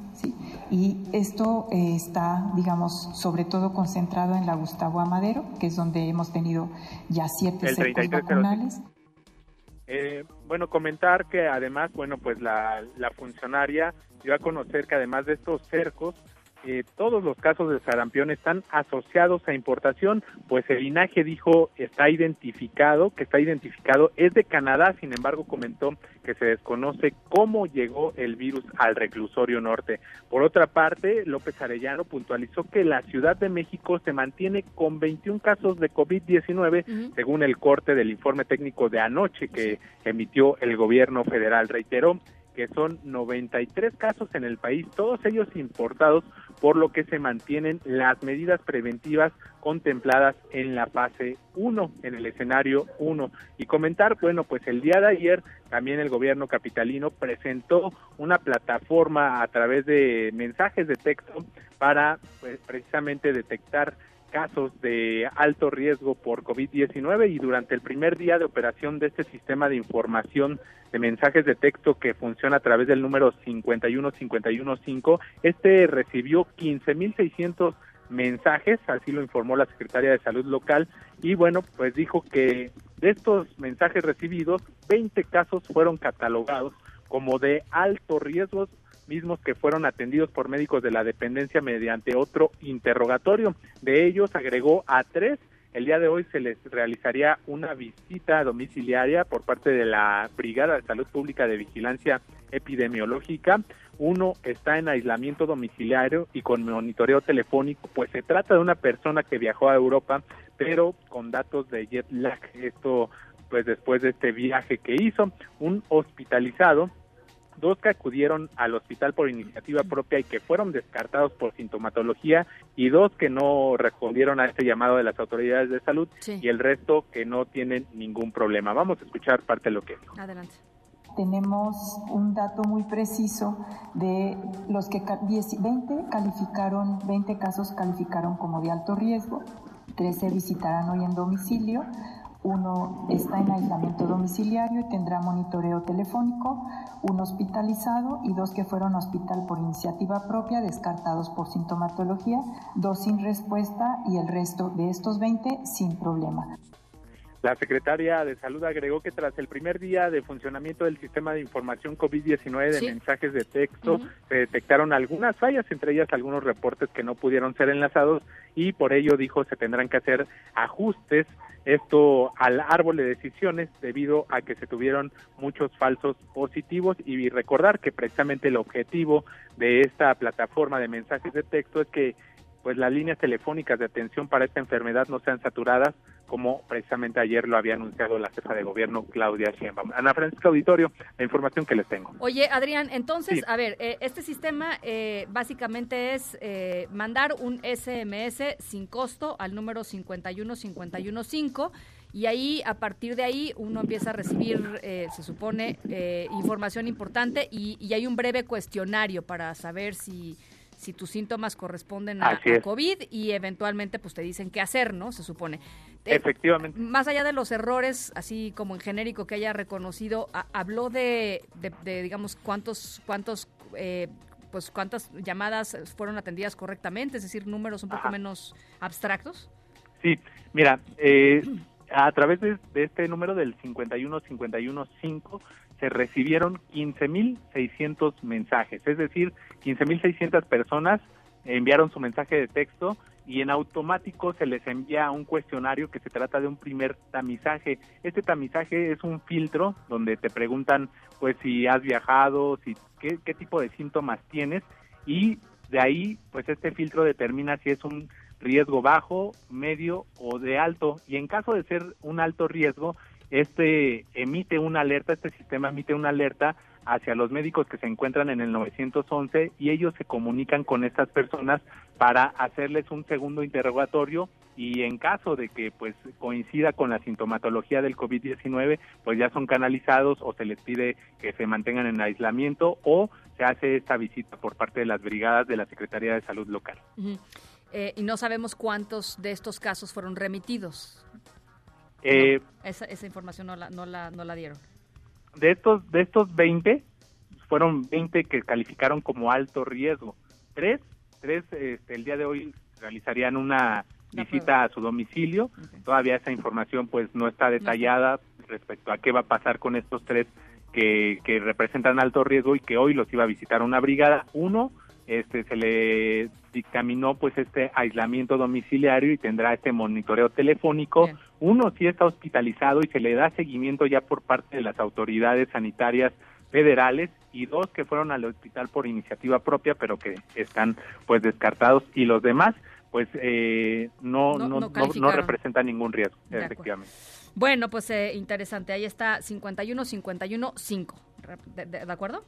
Y esto eh, está, digamos, sobre todo concentrado en la Gustavo Amadero, que es donde hemos tenido ya siete cercos vacunales. Eh, bueno, comentar que además, bueno, pues la, la funcionaria dio a conocer que además de estos cercos, eh, todos los casos de sarampión están asociados a importación, pues el linaje dijo está identificado, que está identificado, es de Canadá, sin embargo comentó que se desconoce cómo llegó el virus al reclusorio norte. Por otra parte, López Arellano puntualizó que la Ciudad de México se mantiene con 21 casos de COVID-19, según el corte del informe técnico de anoche que emitió el gobierno federal. Reiteró que son 93 casos en el país, todos ellos importados, por lo que se mantienen las medidas preventivas contempladas en la fase 1, en el escenario 1. Y comentar, bueno, pues el día de ayer también el gobierno capitalino presentó una plataforma a través de mensajes de texto para pues, precisamente detectar casos de alto riesgo por COVID-19 y durante el primer día de operación de este sistema de información de mensajes de texto que funciona a través del número 51515, este recibió 15.600 mensajes, así lo informó la secretaria de Salud local, y bueno, pues dijo que de estos mensajes recibidos, 20 casos fueron catalogados como de alto riesgo mismos que fueron atendidos por médicos de la dependencia mediante otro interrogatorio. De ellos agregó a tres. El día de hoy se les realizaría una visita domiciliaria por parte de la Brigada de Salud Pública de Vigilancia Epidemiológica. Uno está en aislamiento domiciliario y con monitoreo telefónico, pues se trata de una persona que viajó a Europa, pero con datos de jet lag. Esto, pues después de este viaje que hizo, un hospitalizado dos que acudieron al hospital por iniciativa propia y que fueron descartados por sintomatología y dos que no respondieron a este llamado de las autoridades de salud y el resto que no tienen ningún problema. Vamos a escuchar parte de lo que dijo. Adelante. Tenemos un dato muy preciso de los que 20 calificaron, 20 casos calificaron como de alto riesgo, 13 visitarán hoy en domicilio, uno está en aislamiento domiciliario y tendrá monitoreo telefónico, un hospitalizado y dos que fueron a hospital por iniciativa propia, descartados por sintomatología, dos sin respuesta y el resto de estos 20 sin problema. La secretaria de Salud agregó que tras el primer día de funcionamiento del sistema de información COVID-19 de mensajes de texto, se detectaron algunas fallas, entre ellas algunos reportes que no pudieron ser enlazados y por ello dijo se tendrán que hacer ajustes esto al árbol de decisiones debido a que se tuvieron muchos falsos positivos y recordar que precisamente el objetivo de esta plataforma de mensajes de texto es que pues las líneas telefónicas de atención para esta enfermedad no sean saturadas, como precisamente ayer lo había anunciado la jefa de gobierno Claudia Sheinbaum. Ana Francisca Auditorio, la información que les tengo. Oye, Adrián, entonces, a ver, eh, este sistema eh, básicamente es eh, mandar un SMS sin costo al número 51515 y ahí, a partir de ahí, uno empieza a recibir, se supone, información importante y, y hay un breve cuestionario para saber si si tus síntomas corresponden a, COVID y eventualmente pues te dicen qué hacer, ¿no? Se supone. Eh, Efectivamente. más allá de los errores, así como en genérico que haya reconocido, habló de, digamos, cuántos, cuántos, eh, pues cuántas llamadas fueron atendidas correctamente, es decir, números un poco menos abstractos. Sí, mira, eh, a través de, de, este número del 51 51 5 se recibieron 15.600 mensajes, es decir, 15.600 personas enviaron su mensaje de texto y en automático se les envía un cuestionario que se trata de un primer tamizaje. Este tamizaje es un filtro donde te preguntan pues si has viajado, si qué, qué tipo de síntomas tienes y de ahí pues este filtro determina si es un riesgo bajo, medio o de alto y en caso de ser un alto riesgo este emite una alerta, este sistema emite una alerta hacia los médicos que se encuentran en el 911 y ellos se comunican con estas personas para hacerles un segundo interrogatorio y en caso de que pues coincida con la sintomatología del COVID-19, pues ya son canalizados o se les pide que se mantengan en aislamiento o se hace esta visita por parte de las brigadas de la Secretaría de Salud local. Eh, y no sabemos cuántos de estos casos fueron remitidos. Eh, esa, esa información no la, no la, no la dieron de estos de estos 20 fueron 20 que calificaron como alto riesgo. Tres, tres este, el día de hoy realizarían una visita a su domicilio. Todavía esa información pues no está detallada respecto a qué va a pasar con estos tres que, que representan alto riesgo y que hoy los iba a visitar una brigada. Uno este se le dictaminó pues este aislamiento domiciliario y tendrá este monitoreo telefónico. Uno sí está hospitalizado y se le da seguimiento ya por parte de las autoridades sanitarias federales. Y dos que fueron al hospital por iniciativa propia pero que están pues descartados. Y los demás pues eh, no, no, no, representan ningún riesgo, efectivamente. Bueno, pues eh, interesante, ahí está 51 51 5, de acuerdo?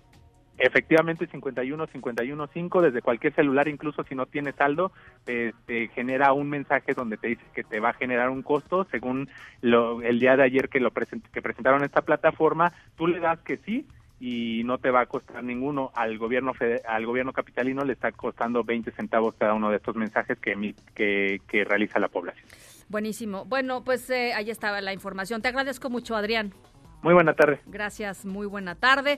Efectivamente, 51 51 5 desde cualquier celular, incluso si no tienes saldo, te, genera un mensaje donde te dice que te va a generar un costo según lo, el día de ayer que lo que presentaron esta plataforma, tú le das que sí y no te va a costar ninguno. Al gobierno al gobierno capitalino le está costando 20 centavos cada uno de estos mensajes que, que, que realiza la población. Buenísimo. Bueno, pues eh, ahí estaba la información. Te agradezco mucho, Adrián. Muy buena tarde. Gracias, muy buena tarde.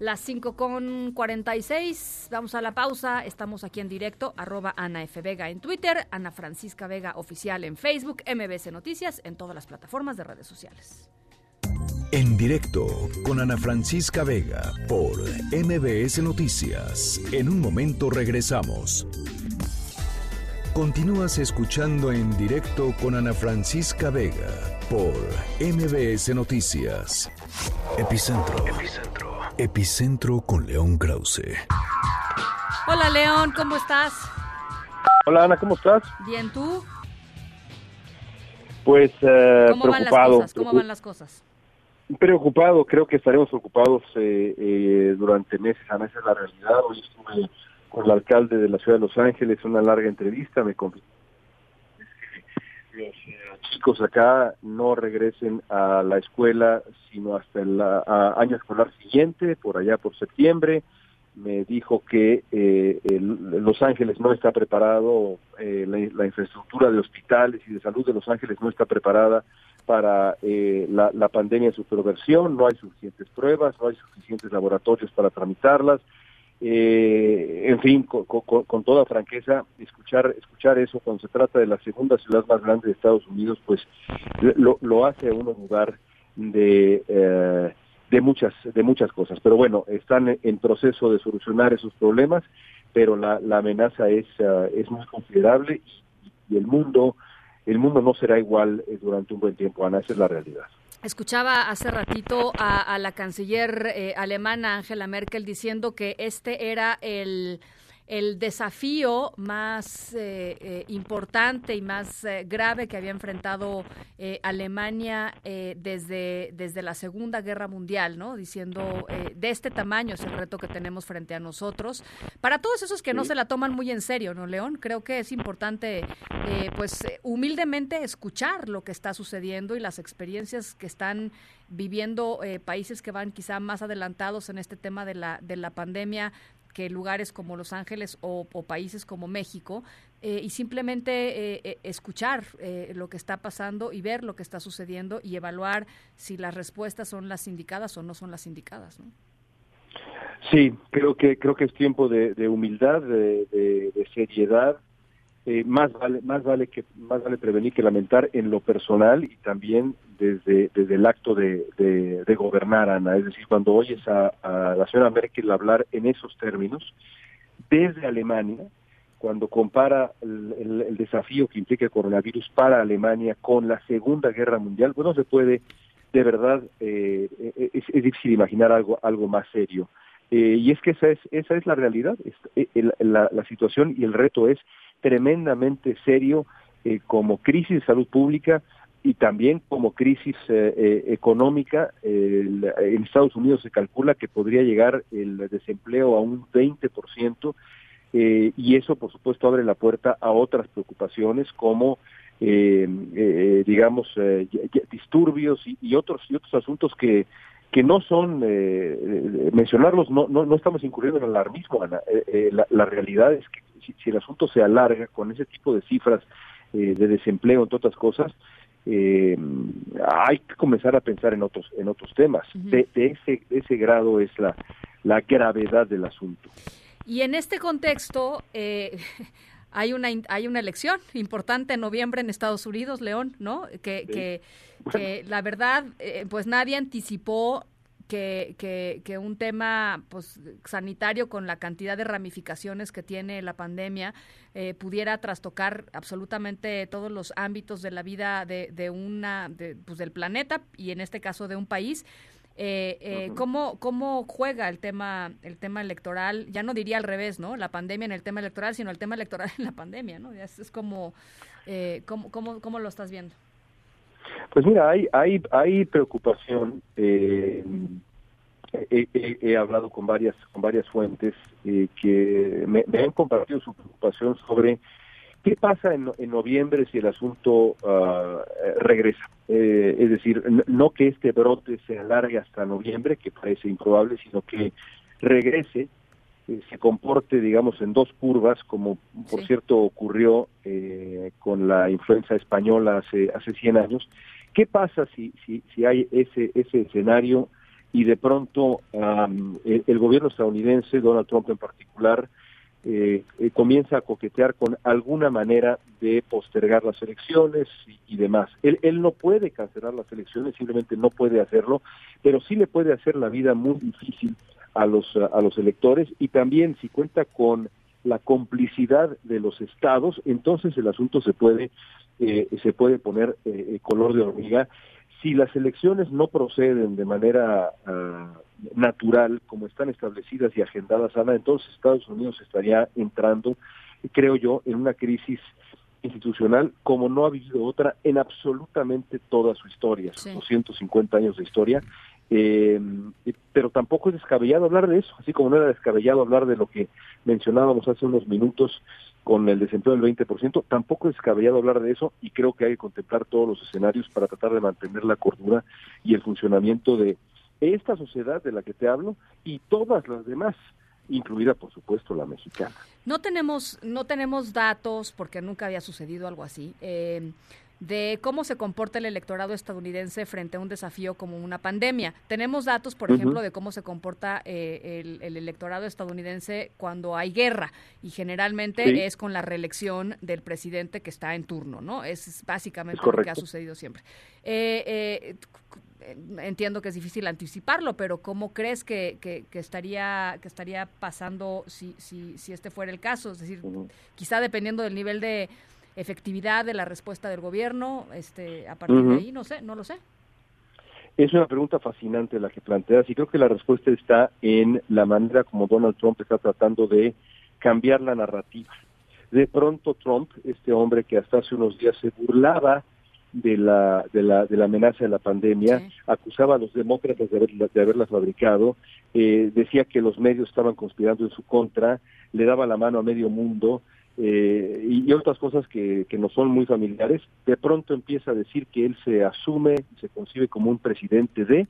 Las 5 con 46, vamos a la pausa, estamos aquí en directo, arroba Ana F. Vega en Twitter, Ana Francisca Vega Oficial en Facebook, MBC Noticias en todas las plataformas de redes sociales. En directo con Ana Francisca Vega por MBS Noticias. En un momento regresamos. Continúas escuchando en directo con Ana Francisca Vega por MBS Noticias. Epicentro. Epicentro. Epicentro con León Krause. Hola León, ¿cómo estás? Hola Ana, ¿cómo estás? Bien, ¿tú? Pues eh, ¿Cómo preocupado. Van las cosas? ¿Cómo van las cosas? Preocupado, creo que estaremos ocupados eh, eh, durante meses, Ana, esa es la realidad. Hoy estuve con el alcalde de la ciudad de Los Ángeles, una larga entrevista, me confirmó los chicos acá no regresen a la escuela sino hasta el año escolar siguiente, por allá por septiembre. Me dijo que eh, Los Ángeles no está preparado, eh, la, infraestructura de hospitales y de salud de Los Ángeles no está preparada para eh, la, la pandemia en su perversión, no hay suficientes pruebas, no hay suficientes laboratorios para tramitarlas, eh, en fin, con, toda franqueza, escuchar escuchar eso cuando se trata de la segunda ciudad más grande de Estados Unidos, pues lo, lo hace a uno dudar de eh, de muchas de muchas cosas. Pero bueno, están en proceso de solucionar esos problemas, pero la, la amenaza es uh, es muy considerable y, el mundo el mundo no será igual eh, durante un buen tiempo, Ana, esa es la realidad. Escuchaba hace ratito a, la canciller eh, alemana Angela Merkel diciendo que este era el el desafío más eh, eh, importante y más eh, grave que había enfrentado Alemania desde, desde la Segunda Guerra Mundial, ¿no? Diciendo, de este tamaño es el reto que tenemos frente a nosotros. Para todos esos que no se la toman muy en serio, ¿no, León? Creo que es importante, pues, humildemente escuchar lo que está sucediendo y las experiencias que están viviendo países que van quizá más adelantados en este tema de la, de la pandemia que lugares como Los Ángeles o, países como México eh, y simplemente eh, eh, escuchar lo que está pasando y ver lo que está sucediendo y evaluar si las respuestas son las indicadas o no son las indicadas. Sí, creo que creo que es tiempo de, humildad, de seriedad eh, más vale más vale que más vale prevenir que lamentar en lo personal y también desde desde el acto de, de, gobernar Ana es decir cuando oyes a, la señora Merkel hablar en esos términos desde Alemania cuando compara el, desafío que implica el coronavirus para Alemania con la Segunda Guerra Mundial, pues no se puede, de verdad, eh, es, difícil imaginar algo, algo más serio. Eh, y es que esa es, esa es la realidad, eh, la, situación y el reto es tremendamente serio como crisis de salud pública y también como crisis económica. en Estados Unidos se calcula que podría llegar el desempleo a un 20%, eh, y eso por supuesto abre la puerta a otras preocupaciones como eh, eh, digamos disturbios y, otros y otros asuntos que que no son mencionarlos no, no, no estamos incurriendo en alarmismo Ana. La, realidad es que si, el asunto se alarga con ese tipo de cifras de desempleo entre otras cosas hay que comenzar a pensar en otros en otros temas. De, ese de ese grado es la la gravedad del asunto. Y en este contexto, eh, hay una hay una elección importante en noviembre en Estados Unidos, León, ¿no? Que, que, la verdad, eh, pues nadie anticipó que, que, un tema pues sanitario con la cantidad de ramificaciones que tiene la pandemia eh, pudiera trastocar absolutamente todos los ámbitos de la vida de, de una de, pues, del planeta y en este caso de un país eh, eh, ¿cómo, ¿Cómo juega el tema, el tema electoral? Ya no diría al revés, ¿no? La pandemia en el tema electoral, sino el tema electoral en la pandemia, ¿no? Es, es como, eh, ¿cómo, cómo, ¿cómo, lo estás viendo? Pues mira, hay, hay, hay preocupación. Eh, he, hablado con varias, con varias fuentes que me, me han compartido su preocupación sobre ¿Qué pasa en, noviembre si el asunto uh, regresa? Eh, es decir, no que este brote se alargue hasta noviembre, que parece improbable, sino que regrese, eh, se comporte, digamos, en dos curvas, como por cierto ocurrió eh, con la influenza española hace, hace 100 años. ¿Qué pasa si, si, si hay ese, ese escenario y de pronto el, gobierno estadounidense, Donald Trump en particular, eh, eh, comienza a coquetear con alguna manera de postergar las elecciones y, demás. Él, él, no puede cancelar las elecciones, simplemente no puede hacerlo, pero sí le puede hacer la vida muy difícil a los, a los electores y también si cuenta con la complicidad de los estados, entonces el asunto se puede, eh, se puede poner eh, color de hormiga. Si las elecciones no proceden de manera uh, natural, como están establecidas y agendadas, Ana, entonces Estados Unidos estaría entrando, creo yo, en una crisis institucional como no ha vivido otra en absolutamente toda su historia, sus 250 años de historia. Eh, pero tampoco es descabellado hablar de eso, así como no era descabellado hablar de lo que mencionábamos hace unos minutos con el desempleo del 20%, tampoco es descabellado hablar de eso y creo que hay que contemplar todos los escenarios para tratar de mantener la cordura y el funcionamiento de, esta sociedad de la que te hablo y todas las demás incluida por supuesto la mexicana. No tenemos, no tenemos datos, porque nunca había sucedido algo así, eh, de cómo se comporta el electorado estadounidense frente a un desafío como una pandemia. Tenemos datos, por ejemplo, de cómo se comporta eh, el, electorado estadounidense cuando hay guerra, y generalmente es con la reelección del presidente que está en turno, ¿no? Es básicamente lo que ha sucedido siempre. Eh, entiendo que es difícil anticiparlo, pero ¿cómo crees que, que, estaría que estaría pasando si, si, si este fuera el caso? Es decir, quizá dependiendo del nivel de efectividad de la respuesta del gobierno, este, a partir de ahí, no sé, no lo sé. Es una pregunta fascinante la que planteas y creo que la respuesta está en la manera como Donald Trump está tratando de cambiar la narrativa. De pronto Trump, este hombre que hasta hace unos días se burlaba de la, de la, de la amenaza de la pandemia, acusaba a los demócratas de, de haberla fabricado, eh, decía que los medios estaban conspirando en su contra, le daba la mano a medio mundo eh, y, otras cosas que, que no son muy familiares. De pronto empieza a decir que él se asume, se concibe como un presidente de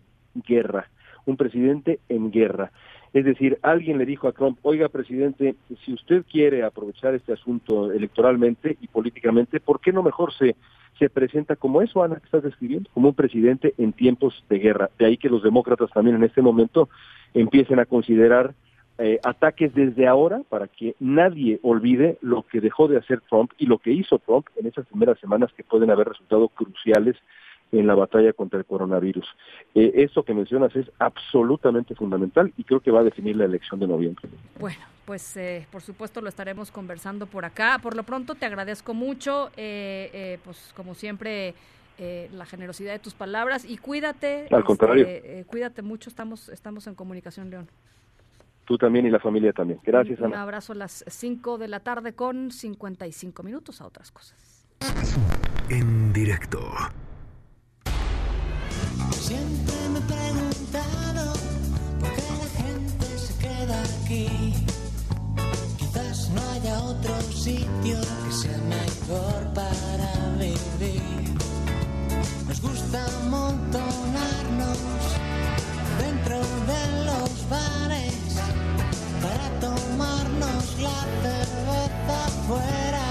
guerra, un presidente en guerra. Es decir, alguien le dijo a Trump, oiga, presidente, si usted quiere aprovechar este asunto electoralmente y políticamente, ¿por qué no mejor se se presenta como eso, Ana, que estás describiendo, como un presidente en tiempos de guerra. De ahí que los demócratas también en este momento empiecen a considerar eh, ataques desde ahora para que nadie olvide lo que dejó de hacer Trump y lo que hizo Trump en esas primeras semanas que pueden haber resultado cruciales en la batalla contra el coronavirus. Eh, eso que mencionas es absolutamente fundamental y creo que va a definir la elección de noviembre. Bueno, pues eh, por supuesto lo estaremos conversando por acá. Por lo pronto te agradezco mucho, eh, eh, pues como siempre, la generosidad de tus palabras y cuídate. Al contrario. cuídate mucho, estamos, estamos en comunicación, León. Tú también y la familia también. Gracias, un, Ana. Un abrazo a las 5 de la tarde con 55 minutos a otras cosas. En directo. Siempre me he preguntado por qué la gente se queda aquí. Quizás no haya otro sitio que sea mejor para vivir. Nos gusta amontonarnos de los bares para tomarnos la cerveza fuera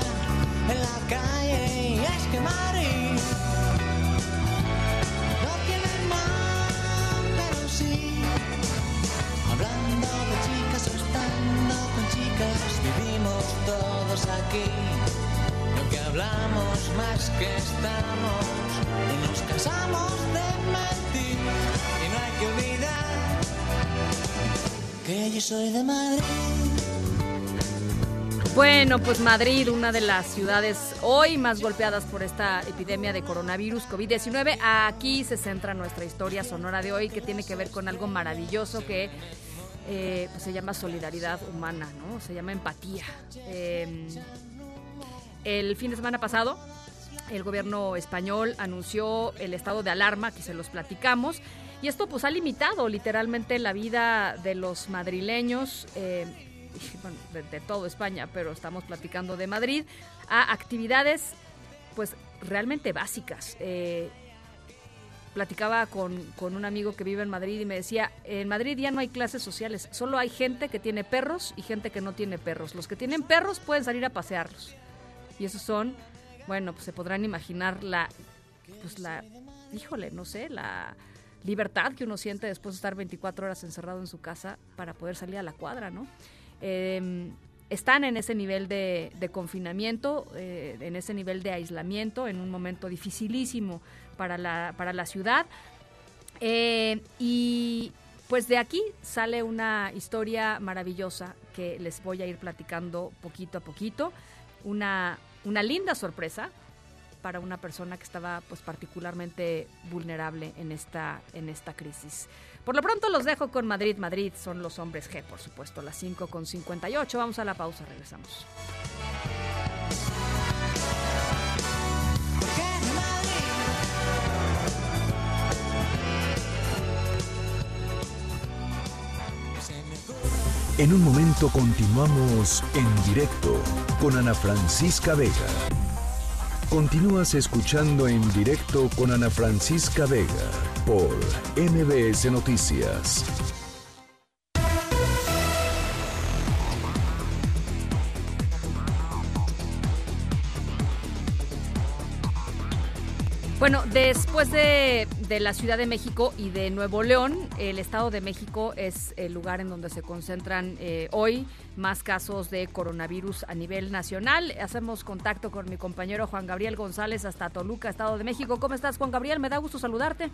en la calle y es que Madrid no tiene nada, pero sí. Hablando de chicas o estando con chicas, vivimos todos aquí. Lo que hablamos más que estamos y nos cansamos de. Que yo soy de Madrid. Bueno, pues Madrid, una de las ciudades hoy más golpeadas por esta epidemia de coronavirus COVID-19. Aquí se centra nuestra historia sonora de hoy, que tiene que ver con algo maravilloso que eh, pues se llama solidaridad humana, ¿no? Se llama empatía. Eh, el fin de semana pasado, el gobierno español anunció el estado de alarma, que se los platicamos, y esto pues ha limitado literalmente la vida de los madrileños. Eh, bueno, de, de toda España, pero estamos platicando de Madrid, a actividades pues realmente básicas. Eh, platicaba con, con, un amigo que vive en Madrid y me decía, en Madrid ya no hay clases sociales, solo hay gente que tiene perros y gente que no tiene perros. Los que tienen perros pueden salir a pasearlos. Y esos son, bueno, pues se podrán imaginar la, pues la, híjole, no sé, la libertad que uno siente después de estar 24 horas encerrado en su casa para poder salir a la cuadra, ¿no? Eh, están en ese nivel de, de confinamiento, eh, en ese nivel de aislamiento, en un momento dificilísimo para la, para la ciudad. Eh, y pues de aquí sale una historia maravillosa que les voy a ir platicando poquito a poquito. Una, una linda sorpresa para una persona que estaba pues particularmente vulnerable en esta, en esta crisis. Por lo pronto los dejo con Madrid. Madrid son los hombres G, por supuesto, las 5 con 58. Vamos a la pausa, regresamos. En un momento continuamos en directo con Ana Francisca Vega. Continúas escuchando en directo con Ana Francisca Vega por MBS Noticias. Bueno, después de, de, la Ciudad de México y de Nuevo León, el Estado de México es el lugar en donde se concentran eh, hoy más casos de coronavirus a nivel nacional. Hacemos contacto con mi compañero Juan Gabriel González hasta Toluca, Estado de México. ¿Cómo estás, Juan Gabriel? Me da gusto saludarte.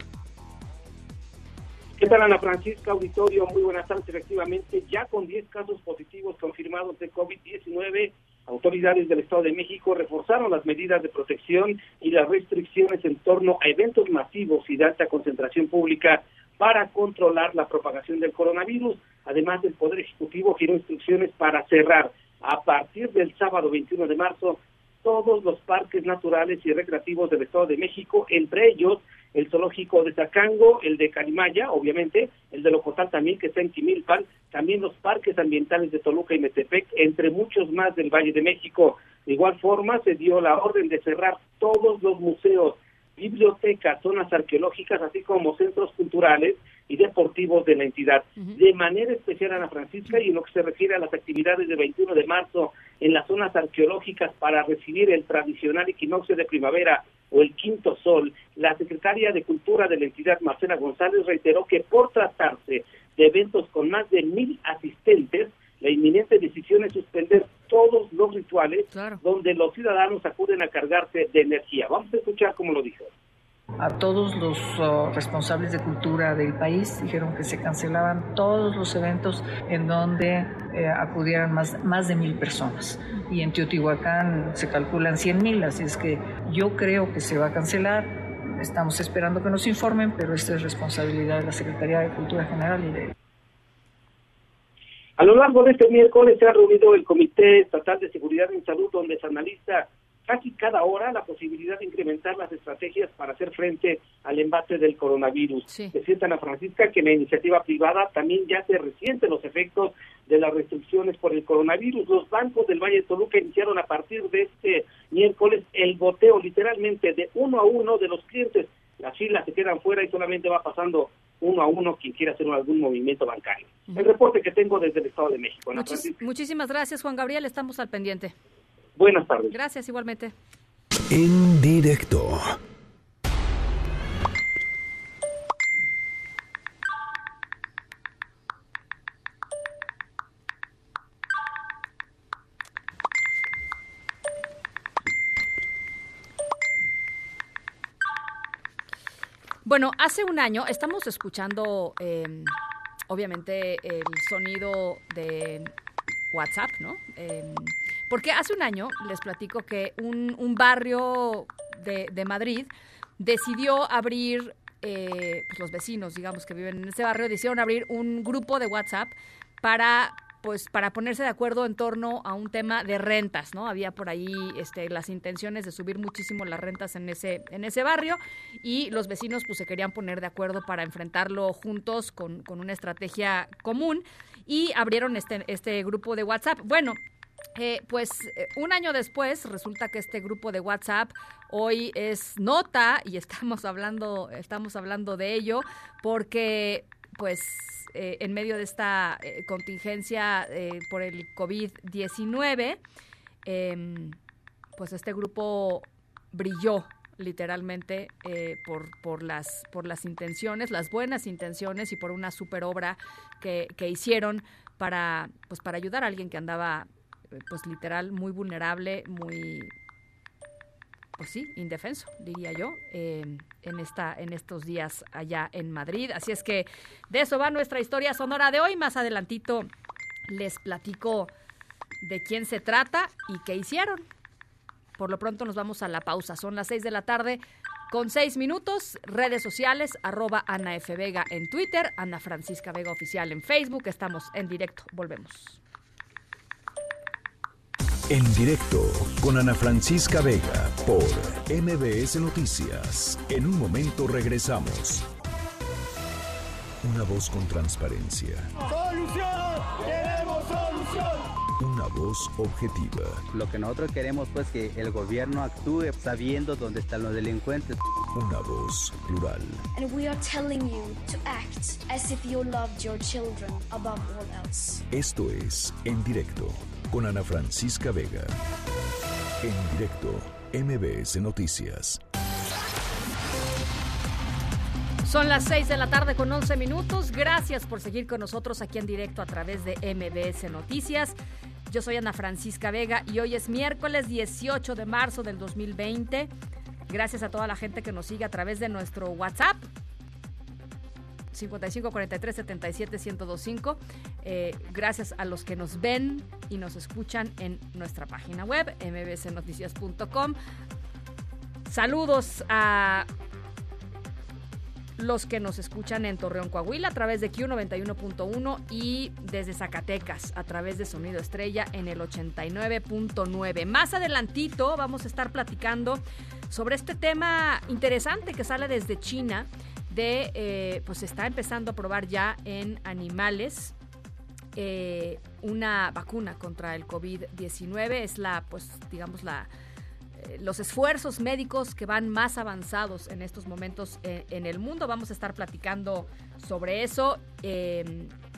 ¿Qué tal, Ana Francisca Auditorio? Muy buenas tardes. Efectivamente, ya con 10 casos positivos confirmados de COVID-19, autoridades del Estado de México reforzaron las medidas de protección y las restricciones en torno a eventos masivos y de alta concentración pública para controlar la propagación del coronavirus. Además, el Poder Ejecutivo giró instrucciones para cerrar a partir del sábado 21 de marzo todos los parques naturales y recreativos del Estado de México, entre ellos el zoológico de Tacango, el de Carimaya, obviamente, el de Locotal también, que está en Quimilpan, también los parques ambientales de Toluca y Metepec, entre muchos más del Valle de México. De igual forma, se dio la orden de cerrar todos los museos, bibliotecas, zonas arqueológicas, así como centros culturales y deportivos de la entidad. Uh -huh. De manera especial, Ana Francisca, y en lo que se refiere a las actividades del 21 de marzo en las zonas arqueológicas para recibir el tradicional equinoccio de primavera o el quinto sol, la secretaria de Cultura de la entidad, Marcela González, reiteró que por tratarse de eventos con más de mil asistentes, la inminente decisión es suspender todos los rituales claro. donde los ciudadanos acuden a cargarse de energía. Vamos a escuchar cómo lo dijo. A todos los uh, responsables de cultura del país. Dijeron que se cancelaban todos los eventos en donde eh, acudieran más, más de mil personas. Y en Teotihuacán se calculan 100 mil, así es que yo creo que se va a cancelar. Estamos esperando que nos informen, pero esta es responsabilidad de la Secretaría de Cultura General y de a lo largo de este miércoles se ha reunido el Comité Estatal de Seguridad en Salud, donde se analiza casi cada hora la posibilidad de incrementar las estrategias para hacer frente al embate del coronavirus. Sí. Decía Ana Francisca que la iniciativa privada también ya se resiente los efectos de las restricciones por el coronavirus. Los bancos del Valle de Toluca iniciaron a partir de este miércoles el goteo literalmente de uno a uno de los clientes. Las filas se quedan fuera y solamente va pasando uno a uno quien quiera hacer algún movimiento bancario. El reporte que tengo desde el Estado de México. muchísimas gracias, Juan Gabriel. Estamos al pendiente. Buenas tardes. Gracias, igualmente. En directo. Bueno, hace un año estamos escuchando, em, obviamente, el sonido de WhatsApp, ¿no? Em, porque hace un año les platico que un, barrio de, Madrid decidió abrir, eh, pues los vecinos, digamos, que viven en ese barrio, decidieron abrir un grupo de WhatsApp para pues para ponerse de acuerdo en torno a un tema de rentas, ¿no? Había por ahí este, las intenciones de subir muchísimo las rentas en ese, en ese barrio y los vecinos pues se querían poner de acuerdo para enfrentarlo juntos con, con una estrategia común y abrieron este, este grupo de WhatsApp. Bueno, eh, pues eh, un año después resulta que este grupo de WhatsApp hoy es nota y estamos hablando, estamos hablando de ello porque pues eh, en medio de esta eh, contingencia por el COVID-19, em, pues este grupo brilló literalmente por, por, las, por las intenciones, las buenas intenciones y por una super obra que, que hicieron para, pues para ayudar a alguien que andaba pues literal muy vulnerable, muy pues sí, indefenso, diría yo, en, esta, en estos días allá en Madrid. Así es que de eso va nuestra historia sonora de hoy. Más adelantito les platico de quién se trata y qué hicieron. Por lo pronto nos vamos a la pausa. Son las seis de la tarde con seis minutos. Redes sociales, arroba Ana F. Vega en Twitter, Ana Francisca Vega Oficial en Facebook. Estamos en directo. Volvemos. En directo con Ana Francisca Vega por MBS Noticias. En un momento regresamos. Una voz con transparencia. ¡Solución! Voz objetiva. Lo que nosotros queremos pues que el gobierno actúe sabiendo dónde están los delincuentes. Una voz plural. And we are telling you to act as if you loved your children above all else. Esto es En Directo con Ana Francisca Vega. En directo, MBS Noticias. Son las 6 de la tarde con 11 minutos. Gracias por seguir con nosotros aquí en directo a través de MBS Noticias. Yo soy Ana Francisca Vega y hoy es miércoles 18 de marzo del 2020. Gracias a toda la gente que nos sigue a través de nuestro WhatsApp 55 43 77 1025. gracias a los que nos ven y nos escuchan en nuestra página web, mbsnoticias.com. Saludos a los que nos escuchan en Torreón, Coahuila a través de Q91.1 y desde Zacatecas a través de Sonido Estrella en el 89.9. Más adelantito vamos a estar platicando sobre este tema interesante que sale desde China de, eh, pues está empezando a probar ya en animales eh, una vacuna contra el COVID-19. Es la, pues, digamos, la, los esfuerzos médicos que van más avanzados en estos momentos en el mundo. Vamos a estar platicando sobre eso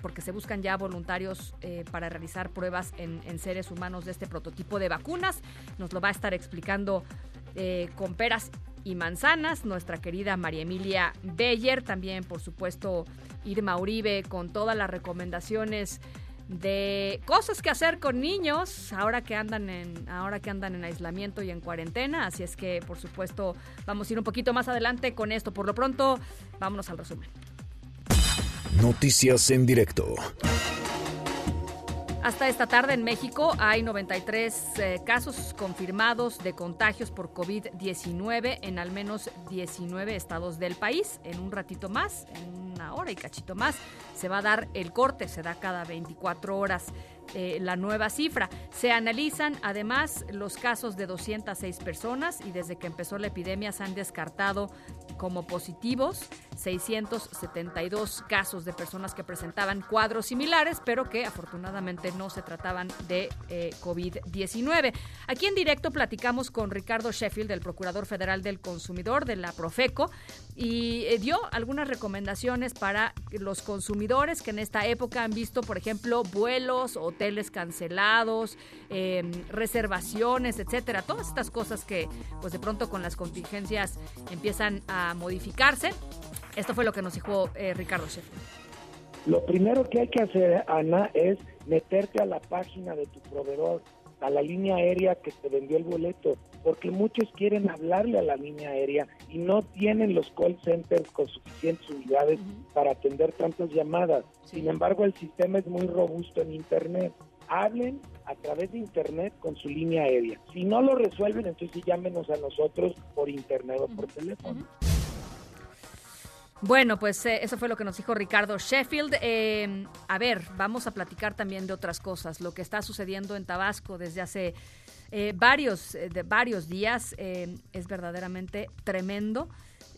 porque se buscan ya voluntarios para realizar pruebas en, en, seres humanos de este prototipo de vacunas. Nos lo va a estar explicando con peras y manzanas, nuestra querida María Emilia Beyer, también por supuesto Irma Uribe con todas las recomendaciones de cosas que hacer con niños ahora que andan en ahora que andan en aislamiento y en cuarentena, así es que por supuesto vamos a ir un poquito más adelante con esto. Por lo pronto, vámonos al resumen. Noticias en directo. Hasta esta tarde en México hay 93 eh, casos confirmados de contagios por COVID-19 en al menos 19 estados del país. En un ratito más, en una hora y cachito más, se va a dar el corte, se da cada 24 horas. Eh, la nueva cifra. Se analizan además los casos de 206 personas y desde que empezó la epidemia se han descartado como positivos 672 casos de personas que presentaban cuadros similares, pero que afortunadamente no se trataban de eh, COVID-19. Aquí en directo platicamos con Ricardo Sheffield, el Procurador Federal del Consumidor de la Profeco, y eh, dio algunas recomendaciones para los consumidores que en esta época han visto, por ejemplo, vuelos, hoteles cancelados, em, reservaciones, etcétera. Todas estas cosas que, pues de pronto con las contingencias empiezan a modificarse. Esto fue lo que nos dijo eh, Ricardo Sheffield. Lo primero que hay que hacer, Ana, es meterte a la página de tu proveedor, a la línea aérea que te vendió el boleto, porque muchos quieren hablarle a la línea aérea y no tienen los call centers con suficientes unidades para atender tantas llamadas. Sin embargo, el sistema es muy robusto en Internet. Hablen a través de Internet con su línea aérea. Si no lo resuelven, entonces llámenos a nosotros por Internet o por teléfono. Bueno, pues eh, eso fue lo que nos dijo Ricardo Sheffield. Eh, a ver, vamos a platicar también de otras cosas. Lo que está sucediendo en Tabasco desde hace eh, varios, de varios días es verdaderamente tremendo.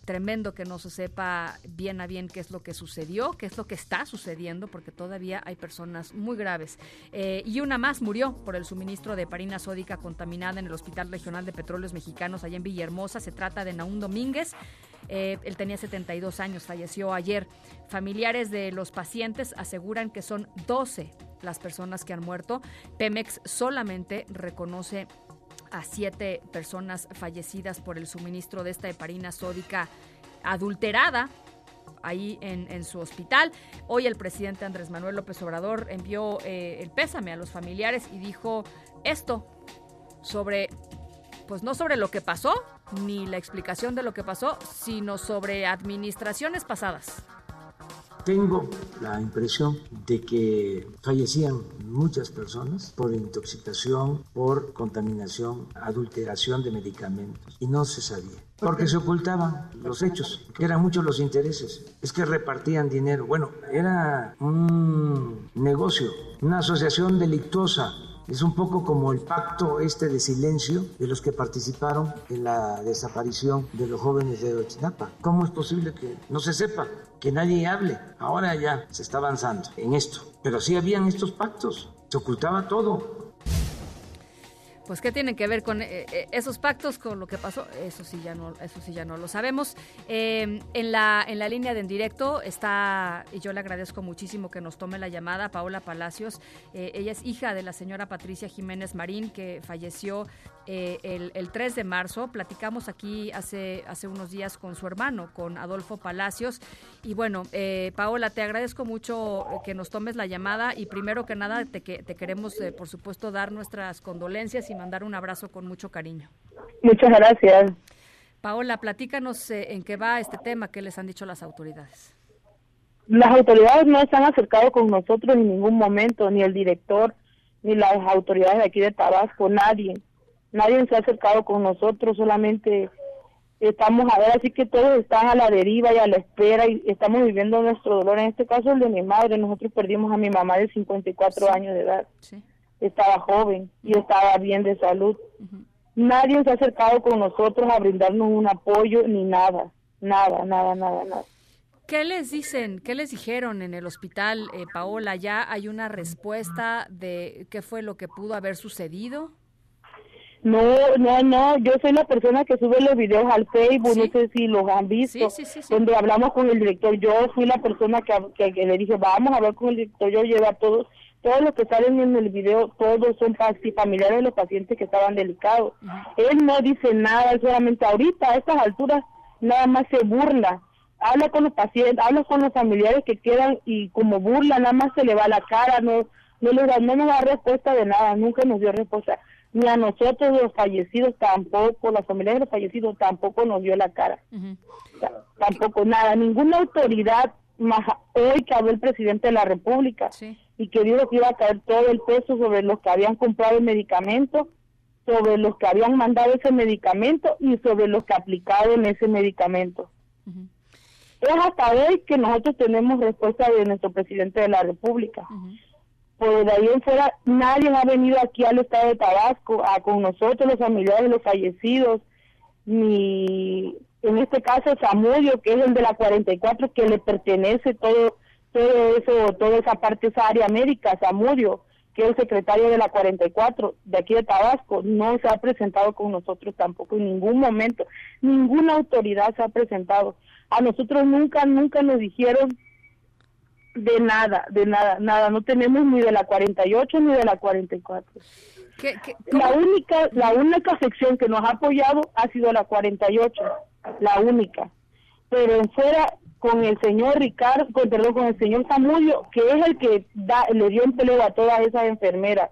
Tremendo que no se sepa bien a bien qué es lo que sucedió, qué es lo que está sucediendo, porque todavía hay personas muy graves. y una más murió por el suministro de parina sódica contaminada en el Hospital Regional de Petróleos Mexicanos allá en Villahermosa. Se trata de Naún Domínguez. Eh, él tenía 72 años, falleció ayer. Familiares de los pacientes aseguran que son 12 las personas que han muerto. Pemex solamente reconoce a siete personas fallecidas por el suministro de esta heparina sódica adulterada ahí en, su hospital. Hoy el presidente Andrés Manuel López Obrador envió eh, el pésame a los familiares y dijo esto sobre pues no sobre lo que pasó, ni la explicación de lo que pasó, sino sobre administraciones pasadas. Tengo la impresión de que fallecían muchas personas por intoxicación, por contaminación, adulteración de medicamentos y no se sabía. Porque se ocultaban los hechos, eran muchos los intereses. Es que repartían dinero. Bueno, era un negocio, una asociación delictuosa es un poco como el pacto este de silencio de los que participaron en la desaparición de los jóvenes de Ochinapa. ¿Cómo es posible que no se sepa, que nadie hable? Ahora ya se está avanzando en esto. Pero sí habían estos pactos, se ocultaba todo pues qué tienen que ver con eh, eh, esos pactos con lo que pasó eso sí ya no eso sí ya no lo sabemos. Em, en la en la línea de en directo está y yo le agradezco muchísimo que nos tome la llamada Paola Palacios. Eh, ella es hija de la señora Patricia Jiménez Marín que falleció el, el, 3 de marzo platicamos aquí hace hace unos días con su hermano con Adolfo Palacios y bueno Paola te agradezco mucho que nos tomes la llamada y primero que nada te, te queremos por supuesto dar nuestras condolencias y mandar un abrazo con mucho cariño. Muchas gracias. Paola, platícanos eh, en qué va este tema, qué les han dicho las autoridades. Las autoridades no se han acercado con nosotros en ningún momento, ni el director, ni las autoridades de aquí de Tabasco, nadie. Nadie se ha acercado con nosotros, solamente estamos a ver, así que todos están a la deriva y a la espera y estamos viviendo nuestro dolor. En este caso el de mi madre, nosotros perdimos a mi mamá de 54 años de edad. Sí estaba joven y estaba bien de salud. Nadie se ha acercado con nosotros a brindarnos un apoyo ni nada, nada, nada, nada, nada. ¿Qué les dicen? ¿Qué les dijeron en el hospital, eh, Paola? ¿Ya hay una respuesta de qué fue lo que pudo haber sucedido? No, no, no, yo soy la persona que sube los videos al Facebook, no sé si los han visto, donde hablamos con el director, yo fui la persona que, que, le dije, vamos a hablar con el director, yo llevo a todos todos los que salen en el video, todos son familiares de los pacientes que estaban delicados. Él no dice nada, solamente ahorita a estas alturas nada más se burla. Habla con los pacientes, habla con los familiares que quedan y como burla, nada más se le va la cara, no no, le da, no nos da respuesta de nada, nunca nos dio respuesta. Ni a nosotros los fallecidos tampoco, las familias de los fallecidos tampoco nos dio la cara. Tampoco nada, ninguna autoridad, más hoy que habló el presidente de la República y que dijo que iba a caer todo el peso sobre los que habían comprado el medicamento, sobre los que habían mandado ese medicamento y sobre los que aplicaron ese medicamento. Es hasta hoy que nosotros tenemos respuesta de nuestro presidente de la República. Por de ahí en fuera, nadie ha venido aquí al estado de Tabasco a con nosotros, los familiares de los fallecidos, ni en este caso Samudio, que es el de la 44, que le pertenece todo todo eso, toda esa parte, esa área médica, Samudio, que es el secretario de la 44 de aquí de Tabasco, no se ha presentado con nosotros tampoco en ningún momento. Ninguna autoridad se ha presentado. A nosotros nunca, nunca nos dijeron de nada, de nada, nada. No tenemos ni de la 48 ni de la 44. ¿Qué, la única, la única sección que nos ha apoyado ha sido la 48, la única. Pero en fuera con el señor Ricardo, con, perdón, con el señor Samudio, que es el que da, le dio empleo a todas esas enfermeras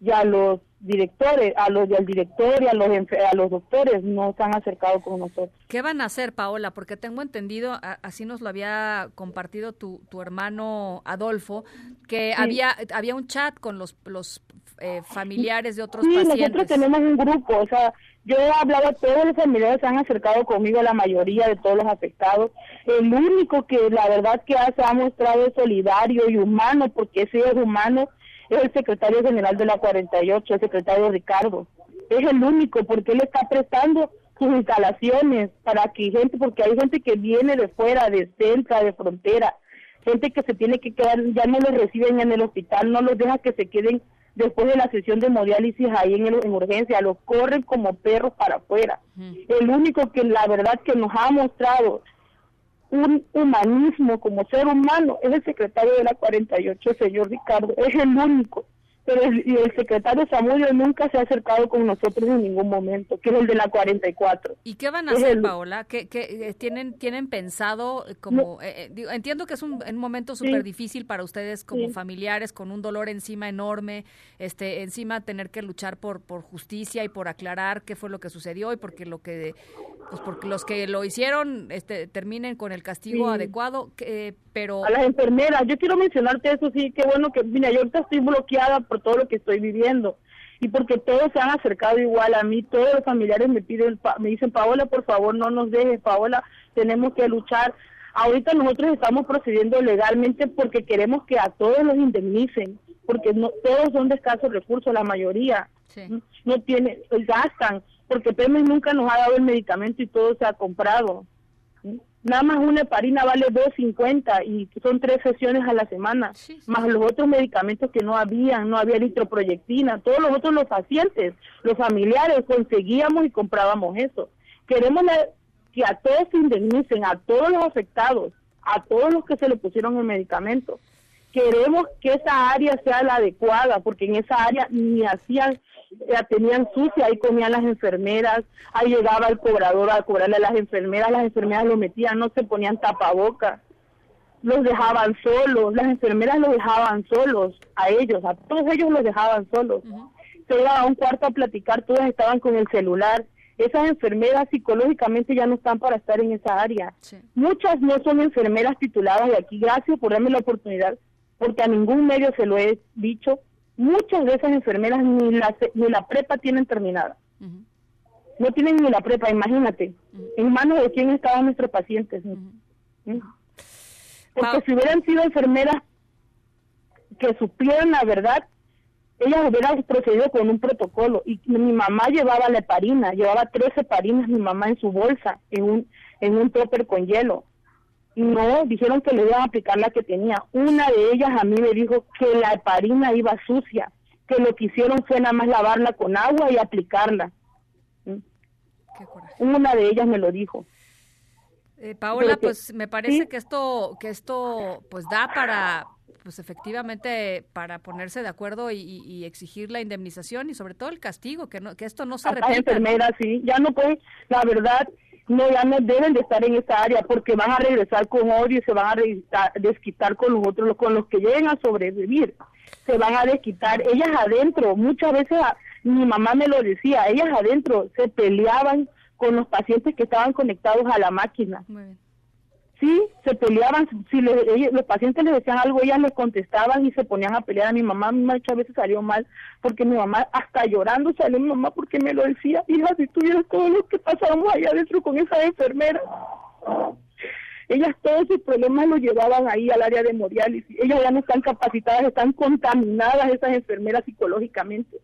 y a los directores, a los del director y a los, a los doctores no se han acercado con nosotros. ¿Qué van a hacer, Paola? Porque tengo entendido, así nos lo había compartido tu, tu hermano Adolfo, que había había un chat con los, los eh, familiares de otros sí, pacientes. nosotros tenemos un grupo, o sea, yo he hablado a todos los familiares, se han acercado conmigo, la mayoría de todos los afectados. El único que la verdad que se ha mostrado solidario y humano, porque ese es humano, es el secretario general de la 48, el secretario Ricardo. Es el único, porque él está prestando sus instalaciones para que gente, porque hay gente que viene de fuera, de centro, de frontera, gente que se tiene que quedar, ya no los reciben en el hospital, no los deja que se queden después de la sesión de hemodiálisis ahí en, en urgencia, los corren como perros para afuera. El único que la verdad que nos ha mostrado un humanismo como ser humano es el secretario de la 48, el señor Ricardo, es el único. Pero el, y el secretario Samudio nunca se ha acercado con nosotros en ningún momento, que es el de la 44. ¿Y qué van a hacer, Paola? ¿Qué, qué, tienen, tienen pensado como... Eh, eh, digo, entiendo que es un, un momento súper difícil para ustedes como Sí. familiares, con un dolor encima enorme, este encima tener que luchar por, por justicia y por aclarar qué fue lo que sucedió y porque lo que pues porque los que lo hicieron este terminen con el castigo Sí. adecuado, que, pero... a las enfermeras. Yo quiero mencionarte eso, sí, qué bueno que, mira, yo ahorita estoy bloqueada por todo lo que estoy viviendo y porque todos se han acercado igual a mí, todos los familiares me piden, me dicen, Paola, por favor, no nos dejes, Paola, tenemos que luchar. Ahorita nosotros estamos procediendo legalmente porque queremos que a todos los indemnicen, porque no todos son de escasos recursos, la mayoría no tiene, pues, gastan, porque Pemex nunca nos ha dado el medicamento y todo se ha comprado. Nada más una heparina vale 2.50 y son tres sesiones a la semana, más los otros medicamentos que no habían, no había eritroproyectina, todos los otros los pacientes, los familiares conseguíamos y comprábamos eso. Queremos que a todos se indemnicen, a todos los afectados, a todos los que se le pusieron el medicamento. Queremos que esa área sea la adecuada, porque en esa área ni hacían, la tenían sucia, ahí comían las enfermeras, ahí llegaba el cobrador a cobrarle a las enfermeras, las enfermeras lo metían, no se ponían tapabocas, los dejaban solos, las enfermeras los dejaban solos, a ellos, a todos ellos los dejaban solos. Se iban a un cuarto a platicar, todas estaban con el celular. Esas enfermeras psicológicamente ya no están para estar en esa área. Muchas no son enfermeras tituladas de aquí. Gracias por darme la oportunidad, porque a ningún medio se lo he dicho. Muchas de esas enfermeras ni la, ni la prepa tienen terminada. No tienen ni la prepa, imagínate. En manos de quién estaban nuestros pacientes. Porque si hubieran sido enfermeras que supieran la verdad, ellas hubieran procedido con un protocolo. Y mi mamá llevaba la heparina, llevaba 13 heparinas mi mamá en su bolsa, en un, en un topper con hielo. No, dijeron que le iban a aplicar la que tenía. Una de ellas a mí me dijo que la heparina iba sucia, que lo que hicieron fue nada más lavarla con agua y aplicarla. ¿Mm? Una de ellas me lo dijo. Eh, Paola, pues me parece sí. que esto, que esto, pues da para, pues efectivamente, para ponerse de acuerdo y, y- exigir la indemnización y sobre todo el castigo, que no, que esto no se repita. ¿no? enfermeras, sí, ya no pueden, la verdad, no, ya no deben de estar en esa área porque van a regresar con odio y se van a desquitar con los otros, con los que lleguen a sobrevivir. se van a desquitar. Ellas adentro, muchas veces mi mamá me lo decía, ellas adentro se peleaban con los pacientes que estaban conectados a la máquina. Sí, se peleaban, si los pacientes les decían algo, ellas les contestaban y se ponían a pelear. A mi mamá muchas veces salió mal, porque mi mamá hasta llorando salió mi mamá porque me lo decía, hija, si tuvieras todo lo que pasábamos allá adentro con esa enfermera. Ellas todos sus problemas los llevaban ahí al área de hemodiálisis. Ellas ya no están capacitadas, están contaminadas esas enfermeras psicológicamente.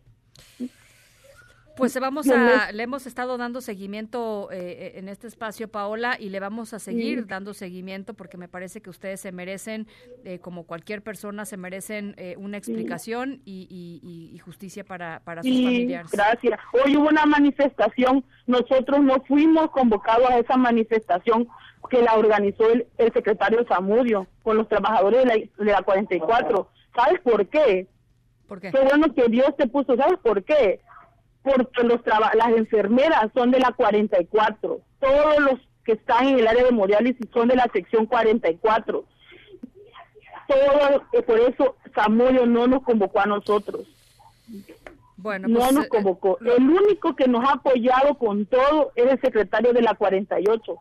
Pues vamos a, le hemos estado dando seguimiento eh, eh, en este espacio, Paola, y le vamos a seguir dando seguimiento porque me parece que ustedes se merecen, eh, como cualquier persona, se merecen una explicación y, justicia para, para sus familiares. Gracias. Hoy hubo una manifestación, nosotros no fuimos convocados a esa manifestación que la organizó el, secretario Zamudio con los trabajadores de la, de la 44. ¿Sabes por qué? ¿Por qué? Qué bueno que Dios te puso, ¿sabes por qué? Porque los las enfermeras son de la 44, todos los que están en el área de hemodiálisis son de la sección 44. Todo, eh, por eso Samudio no nos convocó a nosotros. Bueno, no pues, nos eh, convocó. El único que nos ha apoyado con todo es el secretario de la 48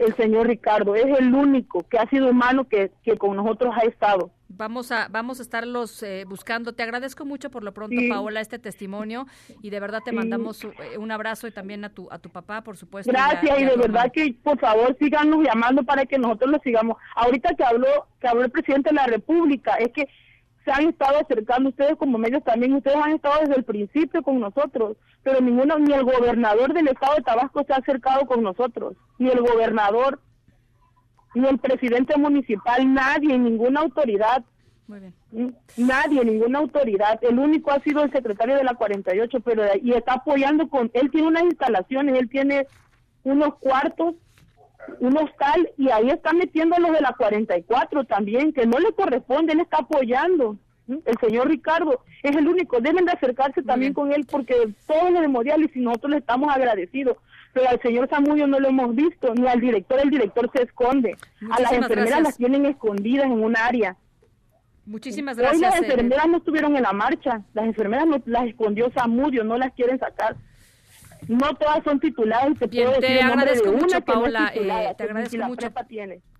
el señor Ricardo. Es el único que ha sido humano que, que con nosotros ha estado. Vamos a, vamos a estarlos eh, buscando. Te agradezco mucho por lo pronto, Paola, este testimonio y de verdad te mandamos eh, un abrazo y también a tu, a tu papá, por supuesto. Gracias y, de verdad que por favor síganos llamando para que nosotros lo sigamos. Ahorita que habló, que habló el presidente de la República, es que se han estado acercando ustedes como medios también, ustedes han estado desde el principio con nosotros, pero ninguno, ni el gobernador del estado de Tabasco se ha acercado con nosotros, ni el gobernador, ni el presidente municipal, nadie, ninguna autoridad. Muy bien. Nadie, ninguna autoridad. El único ha sido el secretario de la 48, pero y está apoyando con, él tiene unas instalaciones, él tiene unos cuartos un hostal y ahí está metiendo a los de la 44 también, que no le corresponde, él está apoyando. El señor Ricardo es el único, deben de acercarse también con él porque todos los de y nosotros le estamos agradecidos, pero al señor Samudio no lo hemos visto, ni al director, el director se esconde, a las enfermeras las tienen escondidas en un área. Muchísimas gracias. Hoy las eh, enfermeras no estuvieron en la marcha, las enfermeras no, las escondió Samudio, no las quieren sacar no todas son tituladas. Te, Bien, te agradezco mucho, Paola. Eh, te agradezco mucho.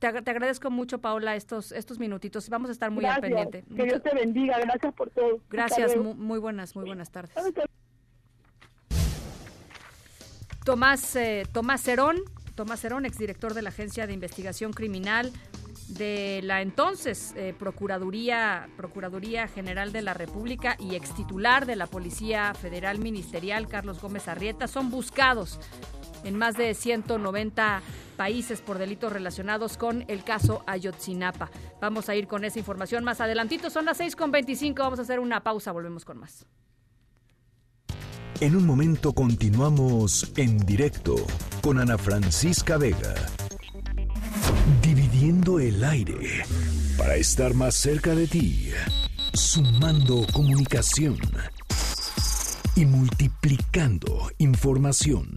Te, agradezco mucho, Paola, estos estos minutitos. Vamos a estar muy al pendiente. Que Dios te bendiga. Gracias por todo. Gracias. Muy, buenas, muy buenas tardes. Tomás eh, Tomás Cerón, Tomás Cerón, exdirector de la Agencia de Investigación Criminal de la entonces eh, Procuraduría, Procuraduría General de la República y extitular de la Policía Federal Ministerial, Carlos Gómez Arrieta, son buscados en más de 190 países por delitos relacionados con el caso Ayotzinapa. Vamos a ir con esa información más adelantito. Son las 6.25, vamos a hacer una pausa, volvemos con más. En un momento continuamos en directo con Ana Francisca Vega dividiendo el aire para estar más cerca de ti, sumando comunicación y multiplicando información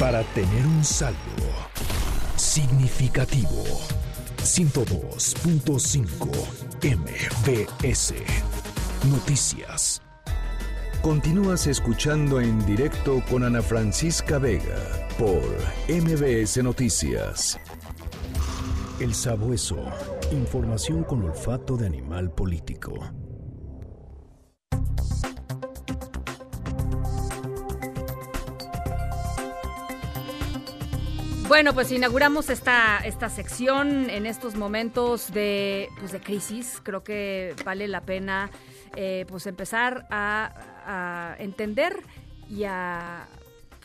para tener un saldo significativo. 102.5 MBS Noticias. Continúas escuchando en directo con Ana Francisca Vega por MBS Noticias. El sabueso. Información con olfato de animal político. Bueno, pues inauguramos esta, esta sección en estos momentos de, pues de crisis. Creo que vale la pena eh, pues empezar a, a entender y a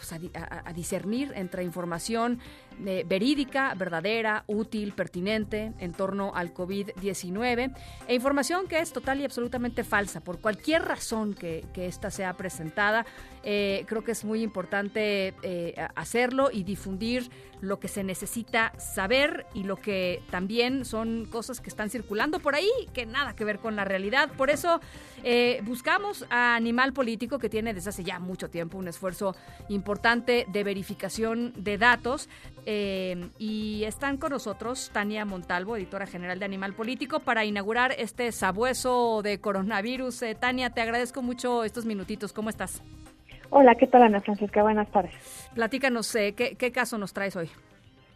pues, a, discernir entre información eh, verídica, verdadera, útil, pertinente en torno al COVID-19 e información que es total y absolutamente falsa por cualquier razón que, que ésta sea presentada. Eh, creo que es muy importante eh, hacerlo y difundir lo que se necesita saber y lo que también son cosas que están circulando por ahí que nada que ver con la realidad. Por eso eh, buscamos a Animal Político que tiene desde hace ya mucho tiempo un esfuerzo importante de verificación de datos y están con nosotros Tania Montalvo, editora general de Animal Político, para inaugurar este sabueso de coronavirus. Tania, te agradezco mucho estos minutitos. ¿Cómo estás? Hola, ¿qué tal Ana Francisca? Buenas tardes. Platícanos, eh, ¿qué, ¿qué, caso nos traes hoy?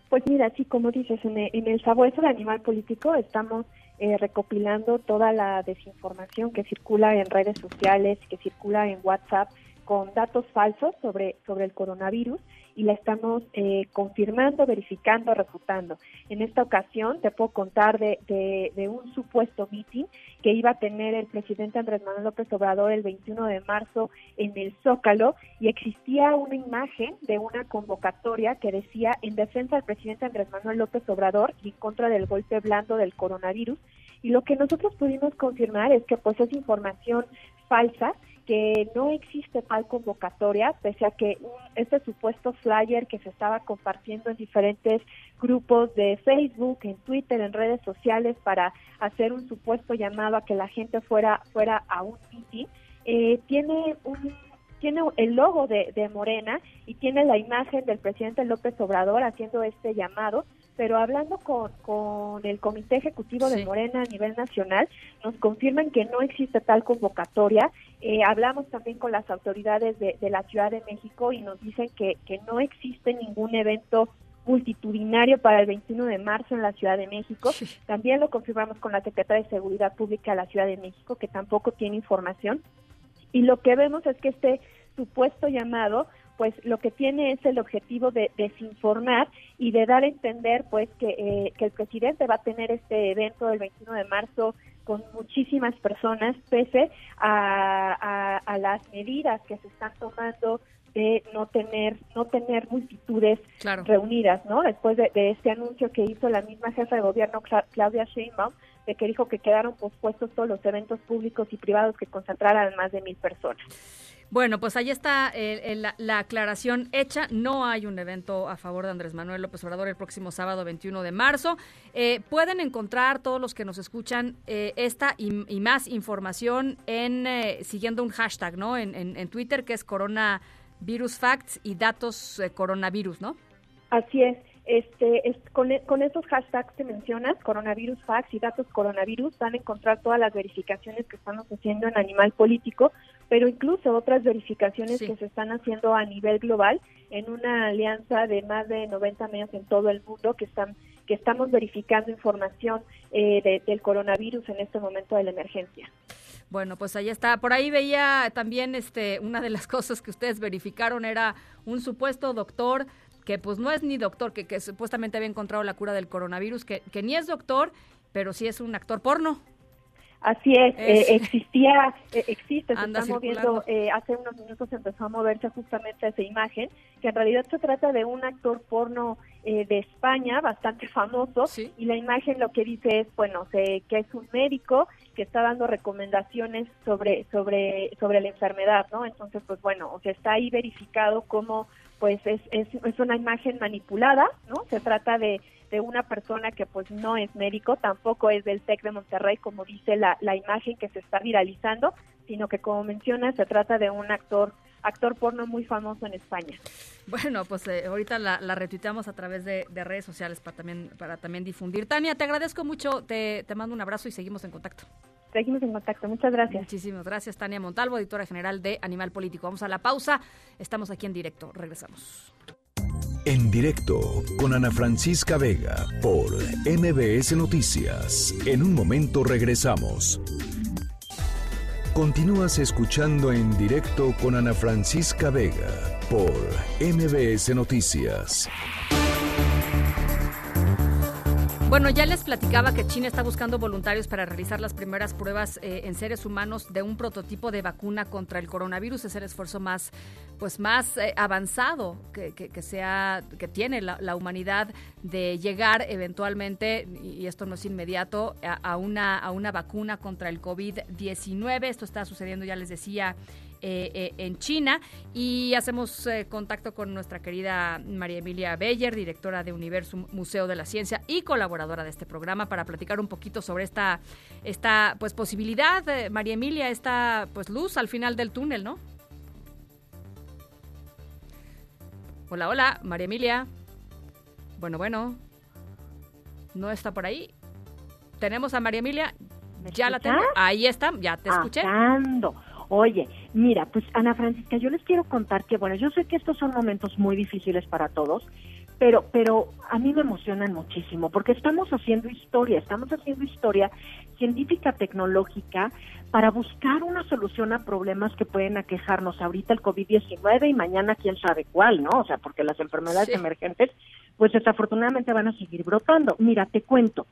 Pues mira, sí, como dices, en el, en el sabueso de Animal Político estamos eh, recopilando toda la desinformación que circula en redes sociales, que circula en WhatsApp con datos falsos sobre, sobre el coronavirus y la estamos eh, confirmando, verificando, refutando. En esta ocasión te puedo contar de, de, un supuesto meeting que iba a tener el presidente Andrés Manuel López Obrador el 21 de marzo en el Zócalo y existía una imagen de una convocatoria que decía en defensa del presidente Andrés Manuel López Obrador y en contra del golpe blando del coronavirus. Y lo que nosotros pudimos confirmar es que pues es información falsa que no existe tal convocatoria, pese a que este supuesto flyer que se estaba compartiendo en diferentes grupos de Facebook, en Twitter, en redes sociales para hacer un supuesto llamado a que la gente fuera fuera a un meeting, eh, tiene un tiene el logo de Morena y tiene la imagen del presidente López Obrador haciendo este llamado, pero hablando con, con el Comité Ejecutivo de Morena a nivel nacional, nos confirman que no existe tal convocatoria. Eh, hablamos también con las autoridades de, de, la Ciudad de México y nos dicen que, que no existe ningún evento multitudinario para el 21 de marzo en la Ciudad de México. También lo confirmamos con la Secretaria de Seguridad Pública de la Ciudad de México, que tampoco tiene información. Y lo que vemos es que este supuesto llamado pues lo que tiene es el objetivo de desinformar y de dar a entender pues que, eh, que el presidente va a tener este evento del 21 de marzo con muchísimas personas pese a, a, las medidas que se están tomando de no tener no tener multitudes reunidas, ¿no? Después de, de, este anuncio que hizo la misma jefa de gobierno Claudia Sheinbaum, de que dijo que quedaron pospuestos todos los eventos públicos y privados que concentraran más de mil personas. Bueno, pues ahí está eh, la, aclaración hecha. No hay un evento a favor de Andrés Manuel López Obrador el próximo sábado 21 de marzo. Eh, pueden encontrar todos los que nos escuchan eh, esta y, más información en siguiendo un hashtag, ¿no? En, en, Twitter que es coronavirus facts y datos coronavirus, ¿no? Así es. Este, con, con, esos hashtags que mencionas, coronavirus facts y datos coronavirus, van a encontrar todas las verificaciones que estamos haciendo en Animal Político, pero incluso otras verificaciones que se están haciendo a nivel global en una alianza de más de 90 medios en todo el mundo que están que estamos verificando información eh, del coronavirus en este momento de la emergencia. Bueno, pues ahí está. Por ahí veía también este una de las cosas que ustedes verificaron era un supuesto doctor que pues no es ni doctor, que, que supuestamente había encontrado la cura del coronavirus, que, que ni es doctor, pero sí es un actor porno. Así es, eh, existía, eh, existe, se está moviendo, eh, hace unos minutos empezó a moverse justamente esa imagen, que en realidad se trata de un actor porno de España bastante famoso, y la imagen lo que dice es, bueno, que es un médico que está dando recomendaciones sobre, sobre, sobre la enfermedad, ¿no? Entonces, pues bueno, o sea, está ahí verificado cómo pues es, es, una imagen manipulada, ¿no? Se trata de, de una persona que pues no es médico, tampoco es del TEC de Monterrey, como dice la, la imagen que se está viralizando, sino que como menciona, se trata de un actor actor porno muy famoso en España. Bueno, pues eh, ahorita la, la, retuiteamos a través de, de, redes sociales para también, para también difundir. Tania, te agradezco mucho, te, te mando un abrazo y seguimos en contacto. Seguimos en contacto. Muchas gracias. Muchísimas gracias, Tania Montalvo, editora general de Animal Político. Vamos a la pausa. Estamos aquí en directo. Regresamos. En directo con Ana Francisca Vega por MBS Noticias. En un momento regresamos. Continúas escuchando en directo con Ana Francisca Vega por MBS Noticias. Bueno, ya les platicaba que China está buscando voluntarios para realizar las primeras pruebas eh, en seres humanos de un prototipo de vacuna contra el coronavirus. Es el esfuerzo más, pues más eh, avanzado que, que, sea, que tiene la, humanidad de llegar eventualmente, y esto no es inmediato, a, una, a una vacuna contra el COVID-19. Esto está sucediendo, ya les decía, eh, eh, en China y hacemos eh, contacto con nuestra querida María Emilia Beyer, directora de Universum Museo de la Ciencia y colaboradora de este programa para platicar un poquito sobre esta, esta pues posibilidad, María Emilia, esta pues luz al final del túnel, ¿no? Hola, hola, María Emilia. Bueno, bueno. No está por ahí. Tenemos a María Emilia. Ya la tengo. Ahí está, ya te escuché. Acando. Oye, mira, pues Ana Francisca, yo les quiero contar que, bueno, yo sé que estos son momentos muy difíciles para todos, pero, pero a mí me emocionan muchísimo porque estamos haciendo historia, estamos haciendo historia científica, tecnológica, para buscar una solución a problemas que pueden aquejarnos ahorita el COVID-19 y mañana quién sabe cuál, ¿no? O sea, porque las enfermedades emergentes, pues desafortunadamente van a seguir brotando. Mira, te cuento.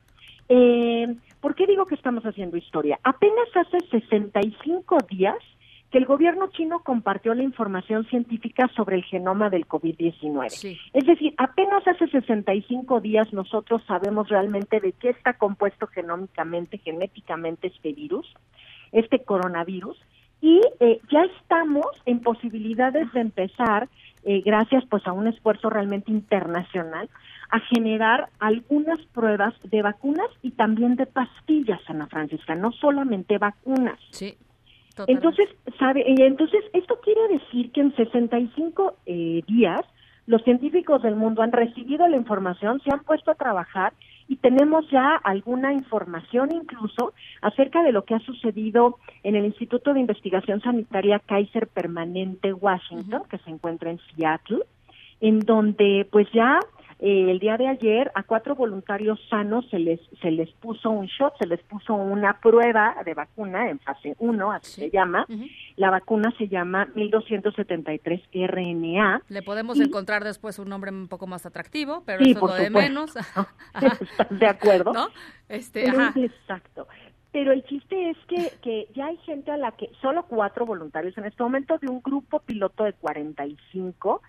Eh, ¿Por qué digo que estamos haciendo historia? Apenas hace 65 días que el gobierno chino compartió la información científica sobre el genoma del COVID-19. Es decir, apenas hace 65 días nosotros sabemos realmente de qué está compuesto genómicamente, genéticamente este virus, este coronavirus, y eh, ya estamos en posibilidades de empezar, eh, gracias pues a un esfuerzo realmente internacional, a generar algunas pruebas de vacunas y también de pastillas, Ana Francisca, no solamente vacunas. Sí. Entonces, sabe, entonces esto quiere decir que en 65 eh, días los científicos del mundo han recibido la información, se han puesto a trabajar y tenemos ya alguna información incluso acerca de lo que ha sucedido en el Instituto de Investigación Sanitaria Kaiser Permanente Washington, que se encuentra en Seattle, en donde pues ya eh, el día de ayer a cuatro voluntarios sanos se les se les puso un shot, se les puso una prueba de vacuna en fase 1, así se llama. La vacuna se llama 1273 RNA. Le podemos encontrar después un nombre un poco más atractivo, pero eso es lo de menos. de acuerdo? ¿No? Este, Exacto. Pero el chiste es que, que ya hay gente a la que, solo cuatro voluntarios en este momento de un grupo piloto de 45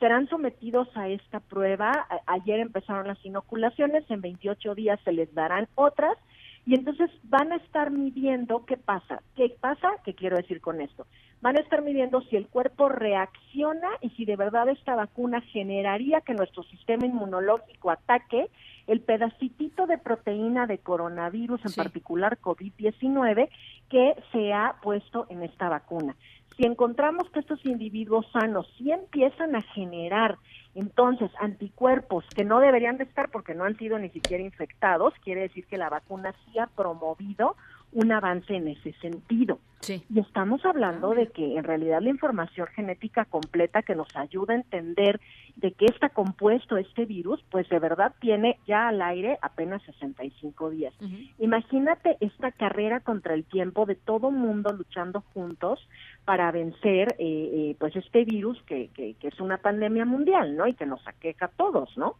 serán sometidos a esta prueba. ayer empezaron las inoculaciones, en 28 días se les darán otras y entonces van a estar midiendo qué pasa. ¿Qué pasa? ¿Qué quiero decir con esto? Van a estar midiendo si el cuerpo reacciona y si de verdad esta vacuna generaría que nuestro sistema inmunológico ataque el pedacitito de proteína de coronavirus, en particular COVID-19, que se ha puesto en esta vacuna si encontramos que estos individuos sanos sí empiezan a generar entonces anticuerpos que no deberían de estar porque no han sido ni siquiera infectados, quiere decir que la vacuna sí ha promovido un avance en ese sentido. Y estamos hablando de que en realidad la información genética completa que nos ayuda a entender de qué está compuesto este virus, pues de verdad tiene ya al aire apenas 65 días. Imagínate esta carrera contra el tiempo de todo mundo luchando juntos para vencer eh, eh, pues este virus que, que, es una pandemia mundial, ¿no? Y que nos aqueja a todos, ¿no?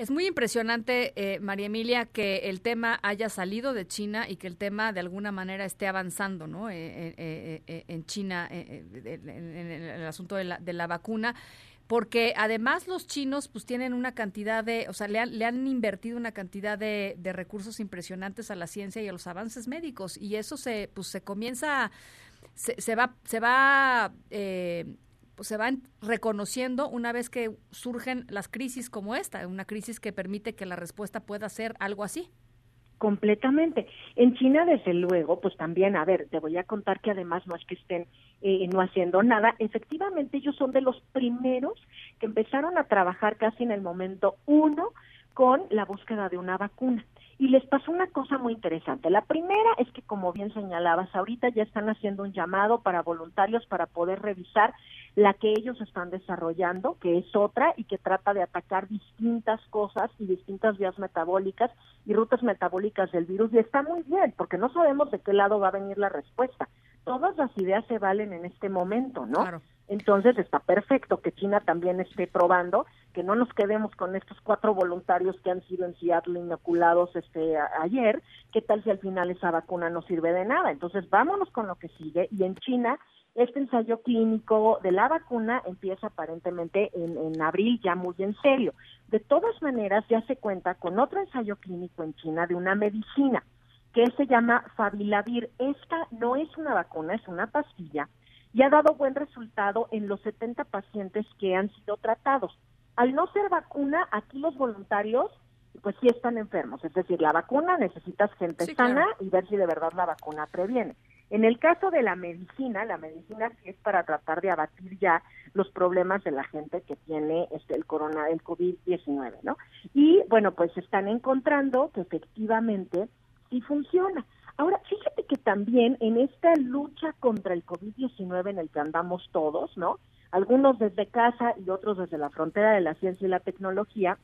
Es muy impresionante, eh, María Emilia, que el tema haya salido de China y que el tema de alguna manera esté avanzando ¿no? Eh, eh, en China, en, el asunto de la, de la vacuna porque además los chinos pues tienen una cantidad de, o sea, le han, le han invertido una cantidad de, de, recursos impresionantes a la ciencia y a los avances médicos y eso se pues se comienza se, se va se va eh, pues, se van reconociendo una vez que surgen las crisis como esta, una crisis que permite que la respuesta pueda ser algo así. Completamente. En China, desde luego, pues también, a ver, te voy a contar que además no es que estén eh, no haciendo nada, efectivamente ellos son de los primeros que empezaron a trabajar casi en el momento uno con la búsqueda de una vacuna. Y les pasó una cosa muy interesante. La primera es que, como bien señalabas, ahorita ya están haciendo un llamado para voluntarios para poder revisar la que ellos están desarrollando, que es otra y que trata de atacar distintas cosas y distintas vías metabólicas y rutas metabólicas del virus. Y está muy bien, porque no sabemos de qué lado va a venir la respuesta. Todas las ideas se valen en este momento, ¿no? Entonces está perfecto que China también esté probando, que no nos quedemos con estos cuatro voluntarios que han sido en Seattle inoculados este ayer, qué tal si al final esa vacuna no sirve de nada. Entonces vámonos con lo que sigue y en China este ensayo clínico de la vacuna empieza aparentemente en, en abril ya muy en serio. De todas maneras ya se cuenta con otro ensayo clínico en China de una medicina que se llama Favilavir. Esta no es una vacuna, es una pastilla y ha dado buen resultado en los 70 pacientes que han sido tratados. Al no ser vacuna, aquí los voluntarios pues sí están enfermos, es decir, la vacuna necesitas gente sana y ver si de verdad la vacuna previene. En el caso de la medicina, la medicina sí es para tratar de abatir ya los problemas de la gente que tiene este el corona el COVID-19, ¿no? Y bueno, pues están encontrando que efectivamente sí funciona. Ahora, fíjate que también en esta lucha contra el COVID-19 en el que andamos todos, ¿no? Algunos desde casa y otros desde la frontera de la ciencia y la tecnología,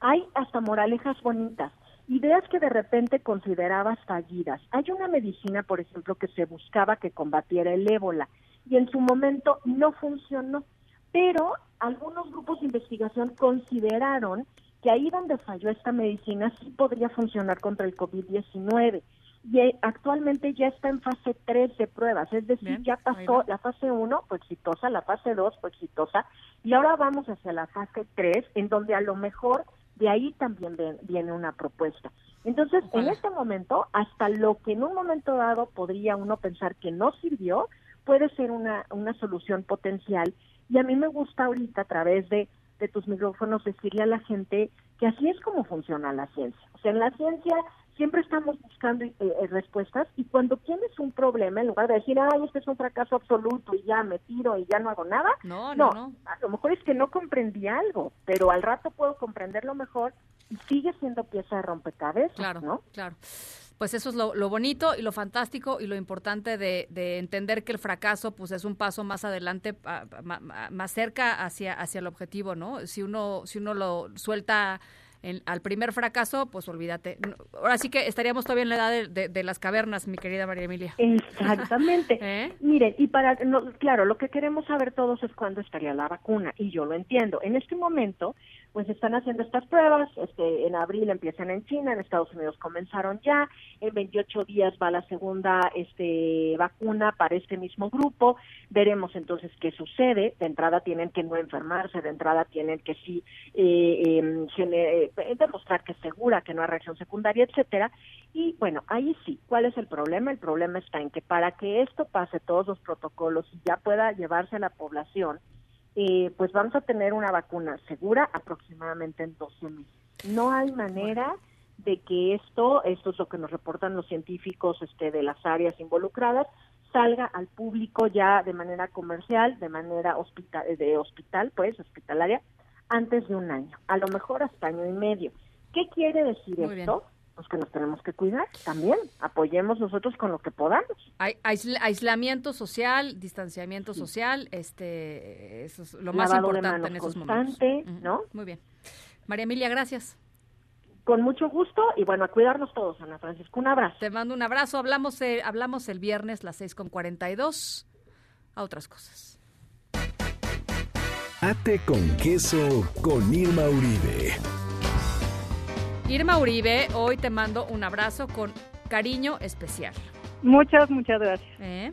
hay hasta moralejas bonitas, ideas que de repente considerabas fallidas. Hay una medicina, por ejemplo, que se buscaba que combatiera el ébola y en su momento no funcionó, pero algunos grupos de investigación consideraron que ahí donde falló esta medicina sí podría funcionar contra el COVID-19 y eh, actualmente ya está en fase 3 de pruebas, es decir, ya pasó la fase 1, fue exitosa, la fase 2 fue exitosa, y ahora vamos hacia la fase 3, en donde a lo mejor de ahí también viene una propuesta. Entonces, en este momento, hasta lo que en un momento dado podría uno pensar que no sirvió, puede ser una, una solución potencial. Y a mí me gusta ahorita, a través de, de tus micrófonos, decirle a la gente que así es como funciona la ciencia. O sea, en la ciencia siempre estamos buscando eh, eh, respuestas y cuando tienes un problema, en lugar de decir, ay, este es un fracaso absoluto y ya me tiro y ya no hago nada, no, no, no. a lo mejor es que no comprendí algo, pero al rato puedo comprenderlo mejor y sigue siendo pieza de rompecabezas, claro, ¿no? Claro. Pues eso es lo, lo, bonito y lo fantástico y lo importante de, de, entender que el fracaso pues es un paso más adelante, más cerca hacia, hacia el objetivo, ¿no? Si uno, si uno lo suelta al primer fracaso, pues olvídate. Ahora sí que estaríamos todavía en la edad de, las cavernas, mi querida María Emilia. Exactamente. ¿Eh? Miren, y para, claro, lo que queremos saber todos es cuándo estaría la vacuna, y yo lo entiendo. En este momento, pues están haciendo estas pruebas, este, en abril empiezan en China, en Estados Unidos comenzaron ya, en 28 días va la segunda este, vacuna para este mismo grupo, veremos entonces qué sucede, de entrada tienen que no enfermarse, de entrada tienen que sí eh, em, eh, demostrar que es segura, que no hay reacción secundaria, etcétera, y bueno, ahí sí, ¿cuál es el problema? El problema está en que para que esto pase todos los protocolos y ya pueda llevarse a la población, eh, pues vamos a tener una vacuna segura aproximadamente en 12 meses. No hay manera de que esto, esto es lo que nos reportan los científicos este, de las áreas involucradas, salga al público ya de manera comercial, de manera hospital, de hospital, pues hospitalaria, antes de un año, a lo mejor hasta año y medio. ¿Qué quiere decir esto? Pues que nos tenemos que cuidar también. Apoyemos nosotros con lo que podamos. aislamiento social, distanciamiento social, este, eso es lo más importante en esos constante, ¿no? Muy bien. María Emilia, gracias. Con mucho gusto y bueno, a cuidarnos todos, Ana Francisco. Un abrazo. Te mando un abrazo. Hablamos, eh, hablamos el viernes, las seis con cuarenta y dos, a otras cosas. Ate con queso con Irma Uribe. Irma Uribe, hoy te mando un abrazo con cariño especial. Muchas, muchas gracias. ¿Eh?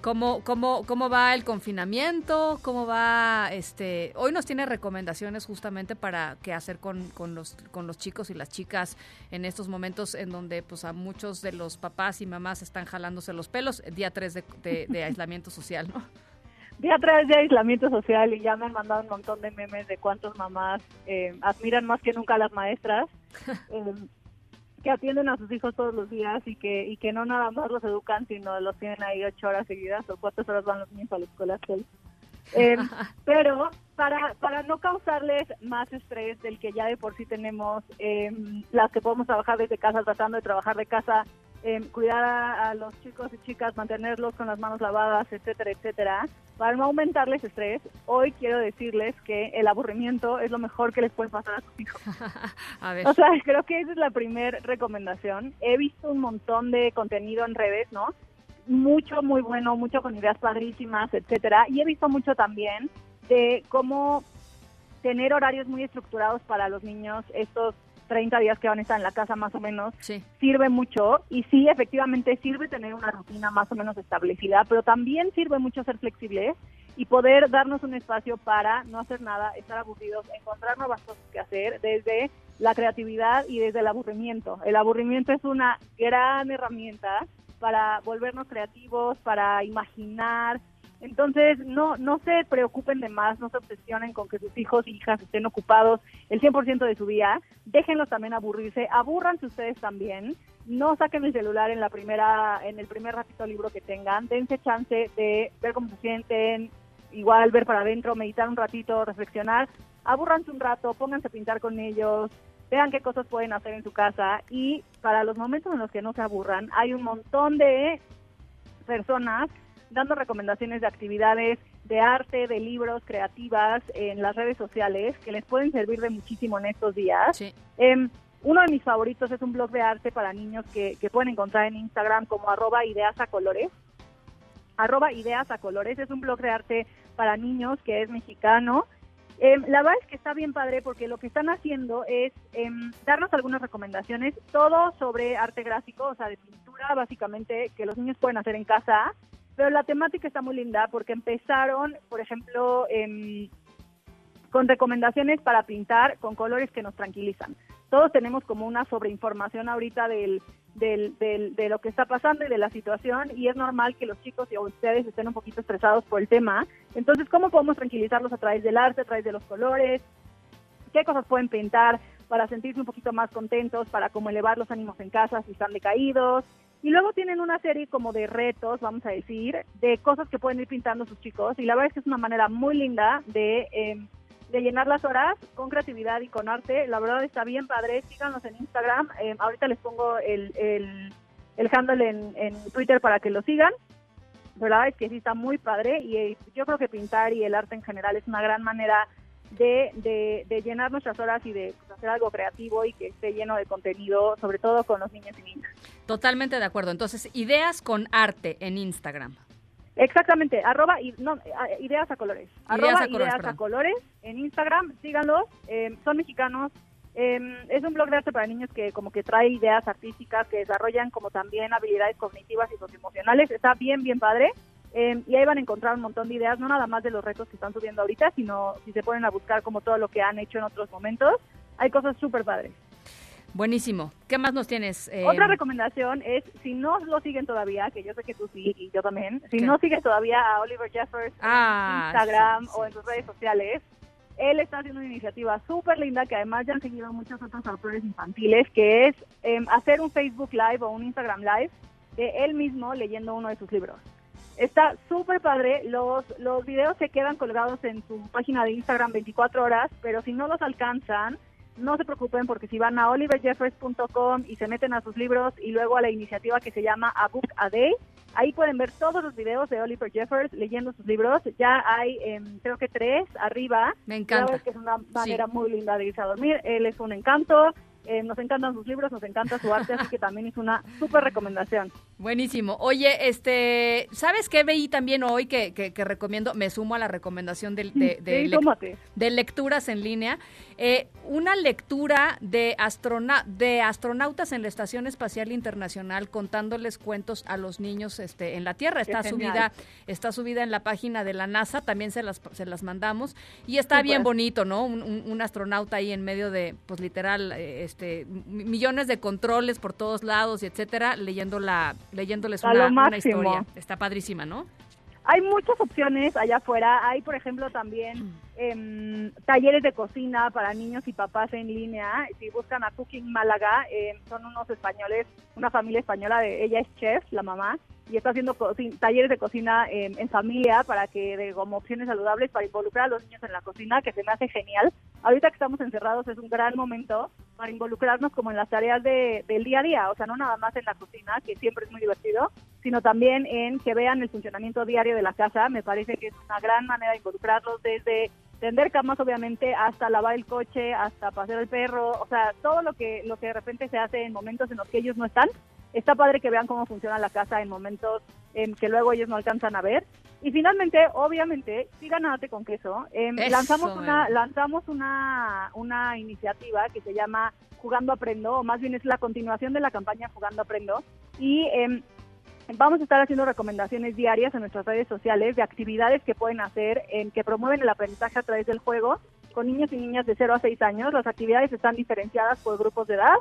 ¿Cómo, cómo, ¿Cómo va el confinamiento? ¿Cómo va este? Hoy nos tiene recomendaciones justamente para qué hacer con, con, los, con los chicos y las chicas en estos momentos en donde pues a muchos de los papás y mamás están jalándose los pelos, día 3 de, de aislamiento social, ¿no? día tras de aislamiento social y ya me han mandado un montón de memes de cuántas mamás eh, admiran más que nunca a las maestras eh, que atienden a sus hijos todos los días y que y que no nada más los educan sino los tienen ahí ocho horas seguidas o cuántas horas van los niños a la escuela eh, pero para para no causarles más estrés del que ya de por sí tenemos las que podemos trabajar desde casa tratando de trabajar de casa cuidar a, los chicos y chicas, mantenerlos con las manos lavadas, etcétera, etcétera, para no aumentarles estrés, hoy quiero decirles que el aburrimiento es lo mejor que les puede pasar a sus hijos. O sea, creo que esa es la primera recomendación. He visto un montón de contenido en redes, ¿no? Mucho, muy bueno, mucho con ideas padrísimas, etcétera. Y he visto mucho también de cómo tener horarios muy estructurados para los niños, estos 30 días que van a estar en la casa más o menos, sirve mucho y sí, efectivamente sirve tener una rutina más o menos establecida, pero también sirve mucho ser flexibles y poder darnos un espacio para no hacer nada, estar aburridos, encontrar nuevas cosas que hacer desde la creatividad y desde el aburrimiento. El aburrimiento es una gran herramienta para volvernos creativos, para imaginar, entonces, no, no se preocupen de más, no se obsesionen con que sus hijos y hijas estén ocupados el 100% de su día, déjenlos también aburrirse, aburranse ustedes también, no saquen el celular en la primera, en el primer ratito libro que tengan, dense chance de ver cómo se sienten, igual ver para adentro, meditar un ratito, reflexionar, aburranse un rato, pónganse a pintar con ellos, vean qué cosas pueden hacer en su casa. Y para los momentos en los que no se aburran, hay un montón de personas dando recomendaciones de actividades de arte, de libros, creativas en las redes sociales que les pueden servir de muchísimo en estos días. Em, uno de mis favoritos es un blog de arte para niños que, que pueden encontrar en Instagram como arroba ideas a colores. Arroba ideas a colores es un blog de arte para niños que es mexicano. Em, la verdad es que está bien padre porque lo que están haciendo es em, darnos algunas recomendaciones, todo sobre arte gráfico, o sea, de pintura básicamente, que los niños pueden hacer en casa. Pero la temática está muy linda porque empezaron, por ejemplo, em, con recomendaciones para pintar con colores que nos tranquilizan todos tenemos como una sobreinformación ahorita del, del, del, de lo que está pasando y de la situación y es normal que los chicos y ustedes estén un poquito estresados por el tema. Entonces, ¿cómo podemos tranquilizarlos a través del arte, a través de los colores? ¿Qué cosas pueden pintar para sentirse un poquito más contentos, para como elevar los ánimos en casa si están decaídos? Y luego tienen una serie como de retos, vamos a decir, de cosas que pueden ir pintando sus chicos y la verdad es que es una manera muy linda de... Eh, de llenar las horas con creatividad y con arte. La verdad está bien padre. Síganos en Instagram. Eh, ahorita les pongo el, el, el handle en, en, Twitter para que lo sigan. La verdad es que sí está muy padre y eh, yo creo que pintar y el arte en general es una gran manera de, de, de llenar nuestras horas y de pues, hacer algo creativo y que esté lleno de contenido, sobre todo con los niños y niñas. Totalmente de acuerdo. Entonces, ideas con arte en Instagram. Exactamente, arroba no, ideas a colores. arroba ideas a colores en Instagram, síganlos, eh, son mexicanos. Eh, es un blog de arte para niños que como que trae ideas artísticas que desarrollan como también habilidades cognitivas y socioemocionales. Está bien, bien padre. Eh, y ahí van a encontrar un montón de ideas, no nada más de los retos que están subiendo ahorita, sino si se ponen a buscar como todo lo que han hecho en otros momentos. Hay cosas súper padres. Buenísimo. ¿Qué más nos tienes? Eh? Otra recomendación es, si no lo siguen todavía, que yo sé que tú sí y yo también, si no sigues todavía a Oliver Jeffers en ah, Instagram o en sus redes sociales, él está haciendo una iniciativa súper linda que además ya han seguido muchos otros autores infantiles, que es em, hacer un Facebook Live o un Instagram Live de él mismo leyendo uno de sus libros. Está súper padre, los, los videos se quedan colgados en su página de Instagram 24 horas, pero si no los alcanzan, no se preocupen porque si van a oliverjeffers.com y se meten a sus libros y luego a la iniciativa que se llama A Book a Day, ahí pueden ver todos los videos de Oliver Jeffers leyendo sus libros. Ya hay, em, creo que tres arriba. Me encanta. que es una manera muy linda de irse a dormir. Él es un encanto. Eh, nos encantan sus libros, nos encanta su arte, así que también es una súper recomendación. Buenísimo. Oye, este, ¿sabes qué veí también hoy que, que, recomiendo? Me sumo a la recomendación de, de, de, lecturas en línea. Eh, una lectura de, astrona de astronautas en la Estación Espacial Internacional contándoles cuentos a los niños este, en la Tierra. Está subida, está subida en la página de la NASA, también se las, se las mandamos. Y está bien bonito, ¿no? Un, un, astronauta ahí en medio de, pues literal, eh, este, millones de controles por todos lados y etcétera, leyendo la, leyéndoles una, historia. Está padrísima, ¿no? Hay muchas opciones allá afuera. Hay, por ejemplo, también eh, talleres de cocina para niños y papás en línea. Si buscan a Cooking Málaga, eh, son unos españoles, una familia española, de ella es chef, la mamá, y está haciendo talleres de cocina en familia para que, de, como opciones saludables, para involucrar a los niños en la cocina, que se me hace genial. Ahorita que estamos encerrados es un gran momento para involucrarnos como en las tareas de, del día a día, o sea, no nada más en la cocina, que siempre es muy divertido, sino también en que vean el funcionamiento diario de la casa. Me parece que es una gran manera de involucrarlos desde tender camas obviamente hasta lavar el coche, hasta pasear el perro, o sea, todo lo que lo que de repente se hace en momentos en los que ellos no están. Está padre que vean cómo funciona la casa en momentos en que luego ellos no alcanzan a ver. Y finalmente, obviamente, sigan a con queso. Em, lanzamos una lanzamos una una iniciativa que se llama Jugando Aprendo, o más bien es la continuación de la campaña Jugando Aprendo y eh, Vamos a estar haciendo recomendaciones diarias en nuestras redes sociales de actividades que pueden hacer en que promueven el aprendizaje a través del juego con niños y niñas de 0 a 6 años. Las actividades están diferenciadas por grupos de edad.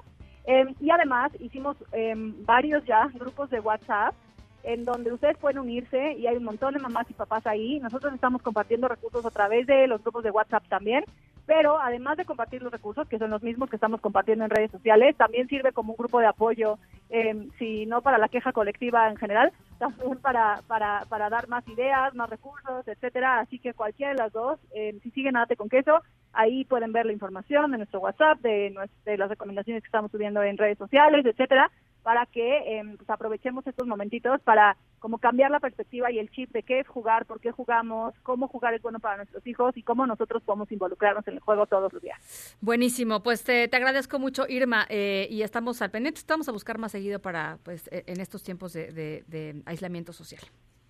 Em, y además hicimos em, varios ya grupos de WhatsApp en donde ustedes pueden unirse y hay un montón de mamás y papás ahí. Nosotros estamos compartiendo recursos a través de los grupos de WhatsApp también pero además de compartir los recursos, que son los mismos que estamos compartiendo en redes sociales, también sirve como un grupo de apoyo, eh, si no para la queja colectiva en general, también para, para, para dar más ideas, más recursos, etcétera. Así que cualquiera de las dos, si siguen Date con Queso, ahí pueden ver la información de nuestro WhatsApp, de, de las recomendaciones que estamos subiendo en redes sociales, etcétera para que pues aprovechemos estos momentitos para como cambiar la perspectiva y el chip de qué es jugar, por qué jugamos, cómo jugar es bueno para nuestros hijos y cómo nosotros podemos involucrarnos en el juego todos los días. Buenísimo, pues te, agradezco mucho Irma eh, y estamos al pendiente, estamos a buscar más seguido para pues e, en estos tiempos de, aislamiento social.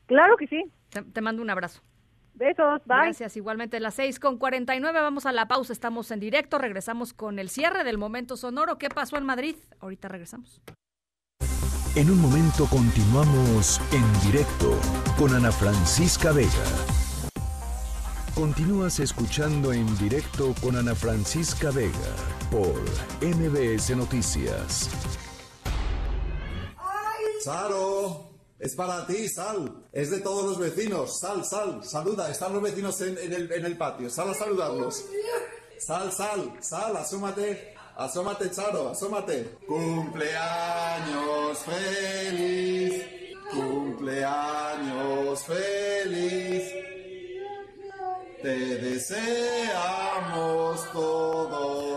Claro que sí. Te, mando un abrazo. Besos, bye. Gracias, igualmente. Las seis con 49, vamos a la pausa, estamos en directo, regresamos con el cierre del momento sonoro. ¿Qué pasó en Madrid? Ahorita regresamos. En un momento continuamos en directo con Ana Francisca Vega. Continúas escuchando en directo con Ana Francisca Vega por MBS Noticias. Saro, es para ti, Sal. Es de todos los vecinos. Sal, Sal, saluda. Están los vecinos en, el, en el patio. Sal a saludarlos. Sal, Sal, Sal, asómate. Asómate, Charo, asómate. Cumpleaños feliz, cumpleaños feliz. Te deseamos todos.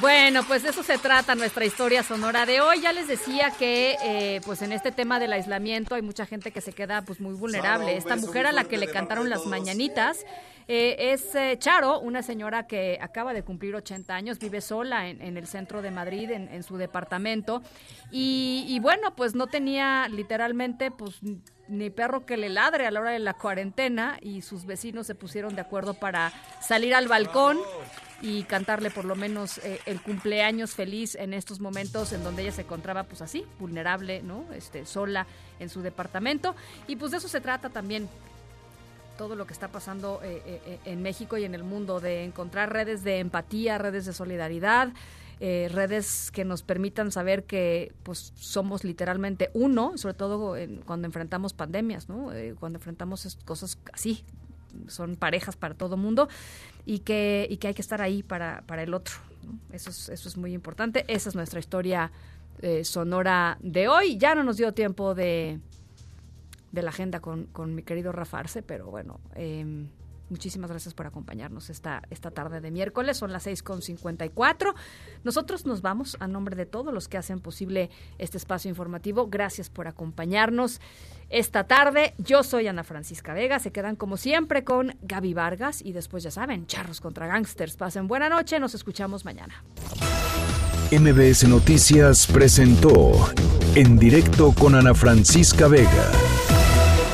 Bueno, pues de eso se trata nuestra historia sonora de hoy. Ya les decía que, eh, pues en este tema del aislamiento hay mucha gente que se queda pues muy vulnerable. Esta mujer a la que le cantaron las mañanitas eh, es eh, Charo, una señora que acaba de cumplir 80 años, vive sola en, el centro de Madrid, en, su departamento, y, y, bueno, pues no tenía literalmente, pues ni perro que le ladre a la hora de la cuarentena, y sus vecinos se pusieron de acuerdo para salir al balcón y cantarle por lo menos eh, el cumpleaños feliz en estos momentos en donde ella se encontraba pues así, vulnerable, ¿no? Este, sola en su departamento. Y pues de eso se trata también todo lo que está pasando eh, eh, en México y en el mundo, de encontrar redes de empatía, redes de solidaridad, redes que nos permitan saber que pues somos literalmente uno, sobre todo cuando enfrentamos pandemias, cuando enfrentamos cosas así, son parejas para todo mundo y que, y que hay que estar ahí para, para el otro. Eso, es, eso es muy importante. Esa es nuestra historia eh, sonora de hoy. Ya no nos dio tiempo de, de la agenda con, con mi querido Rafarse, pero bueno, eh, Muchísimas gracias por acompañarnos esta, esta tarde de miércoles. Son las 6.54. Nosotros nos vamos a nombre de todos los que hacen posible este espacio informativo. Gracias por acompañarnos esta tarde. Yo soy Ana Francisca Vega. Se quedan como siempre con Gaby Vargas y después ya saben, charros contra gangsters. Pasen buena noche. Nos escuchamos mañana. MBS Noticias presentó en directo con Ana Francisca Vega.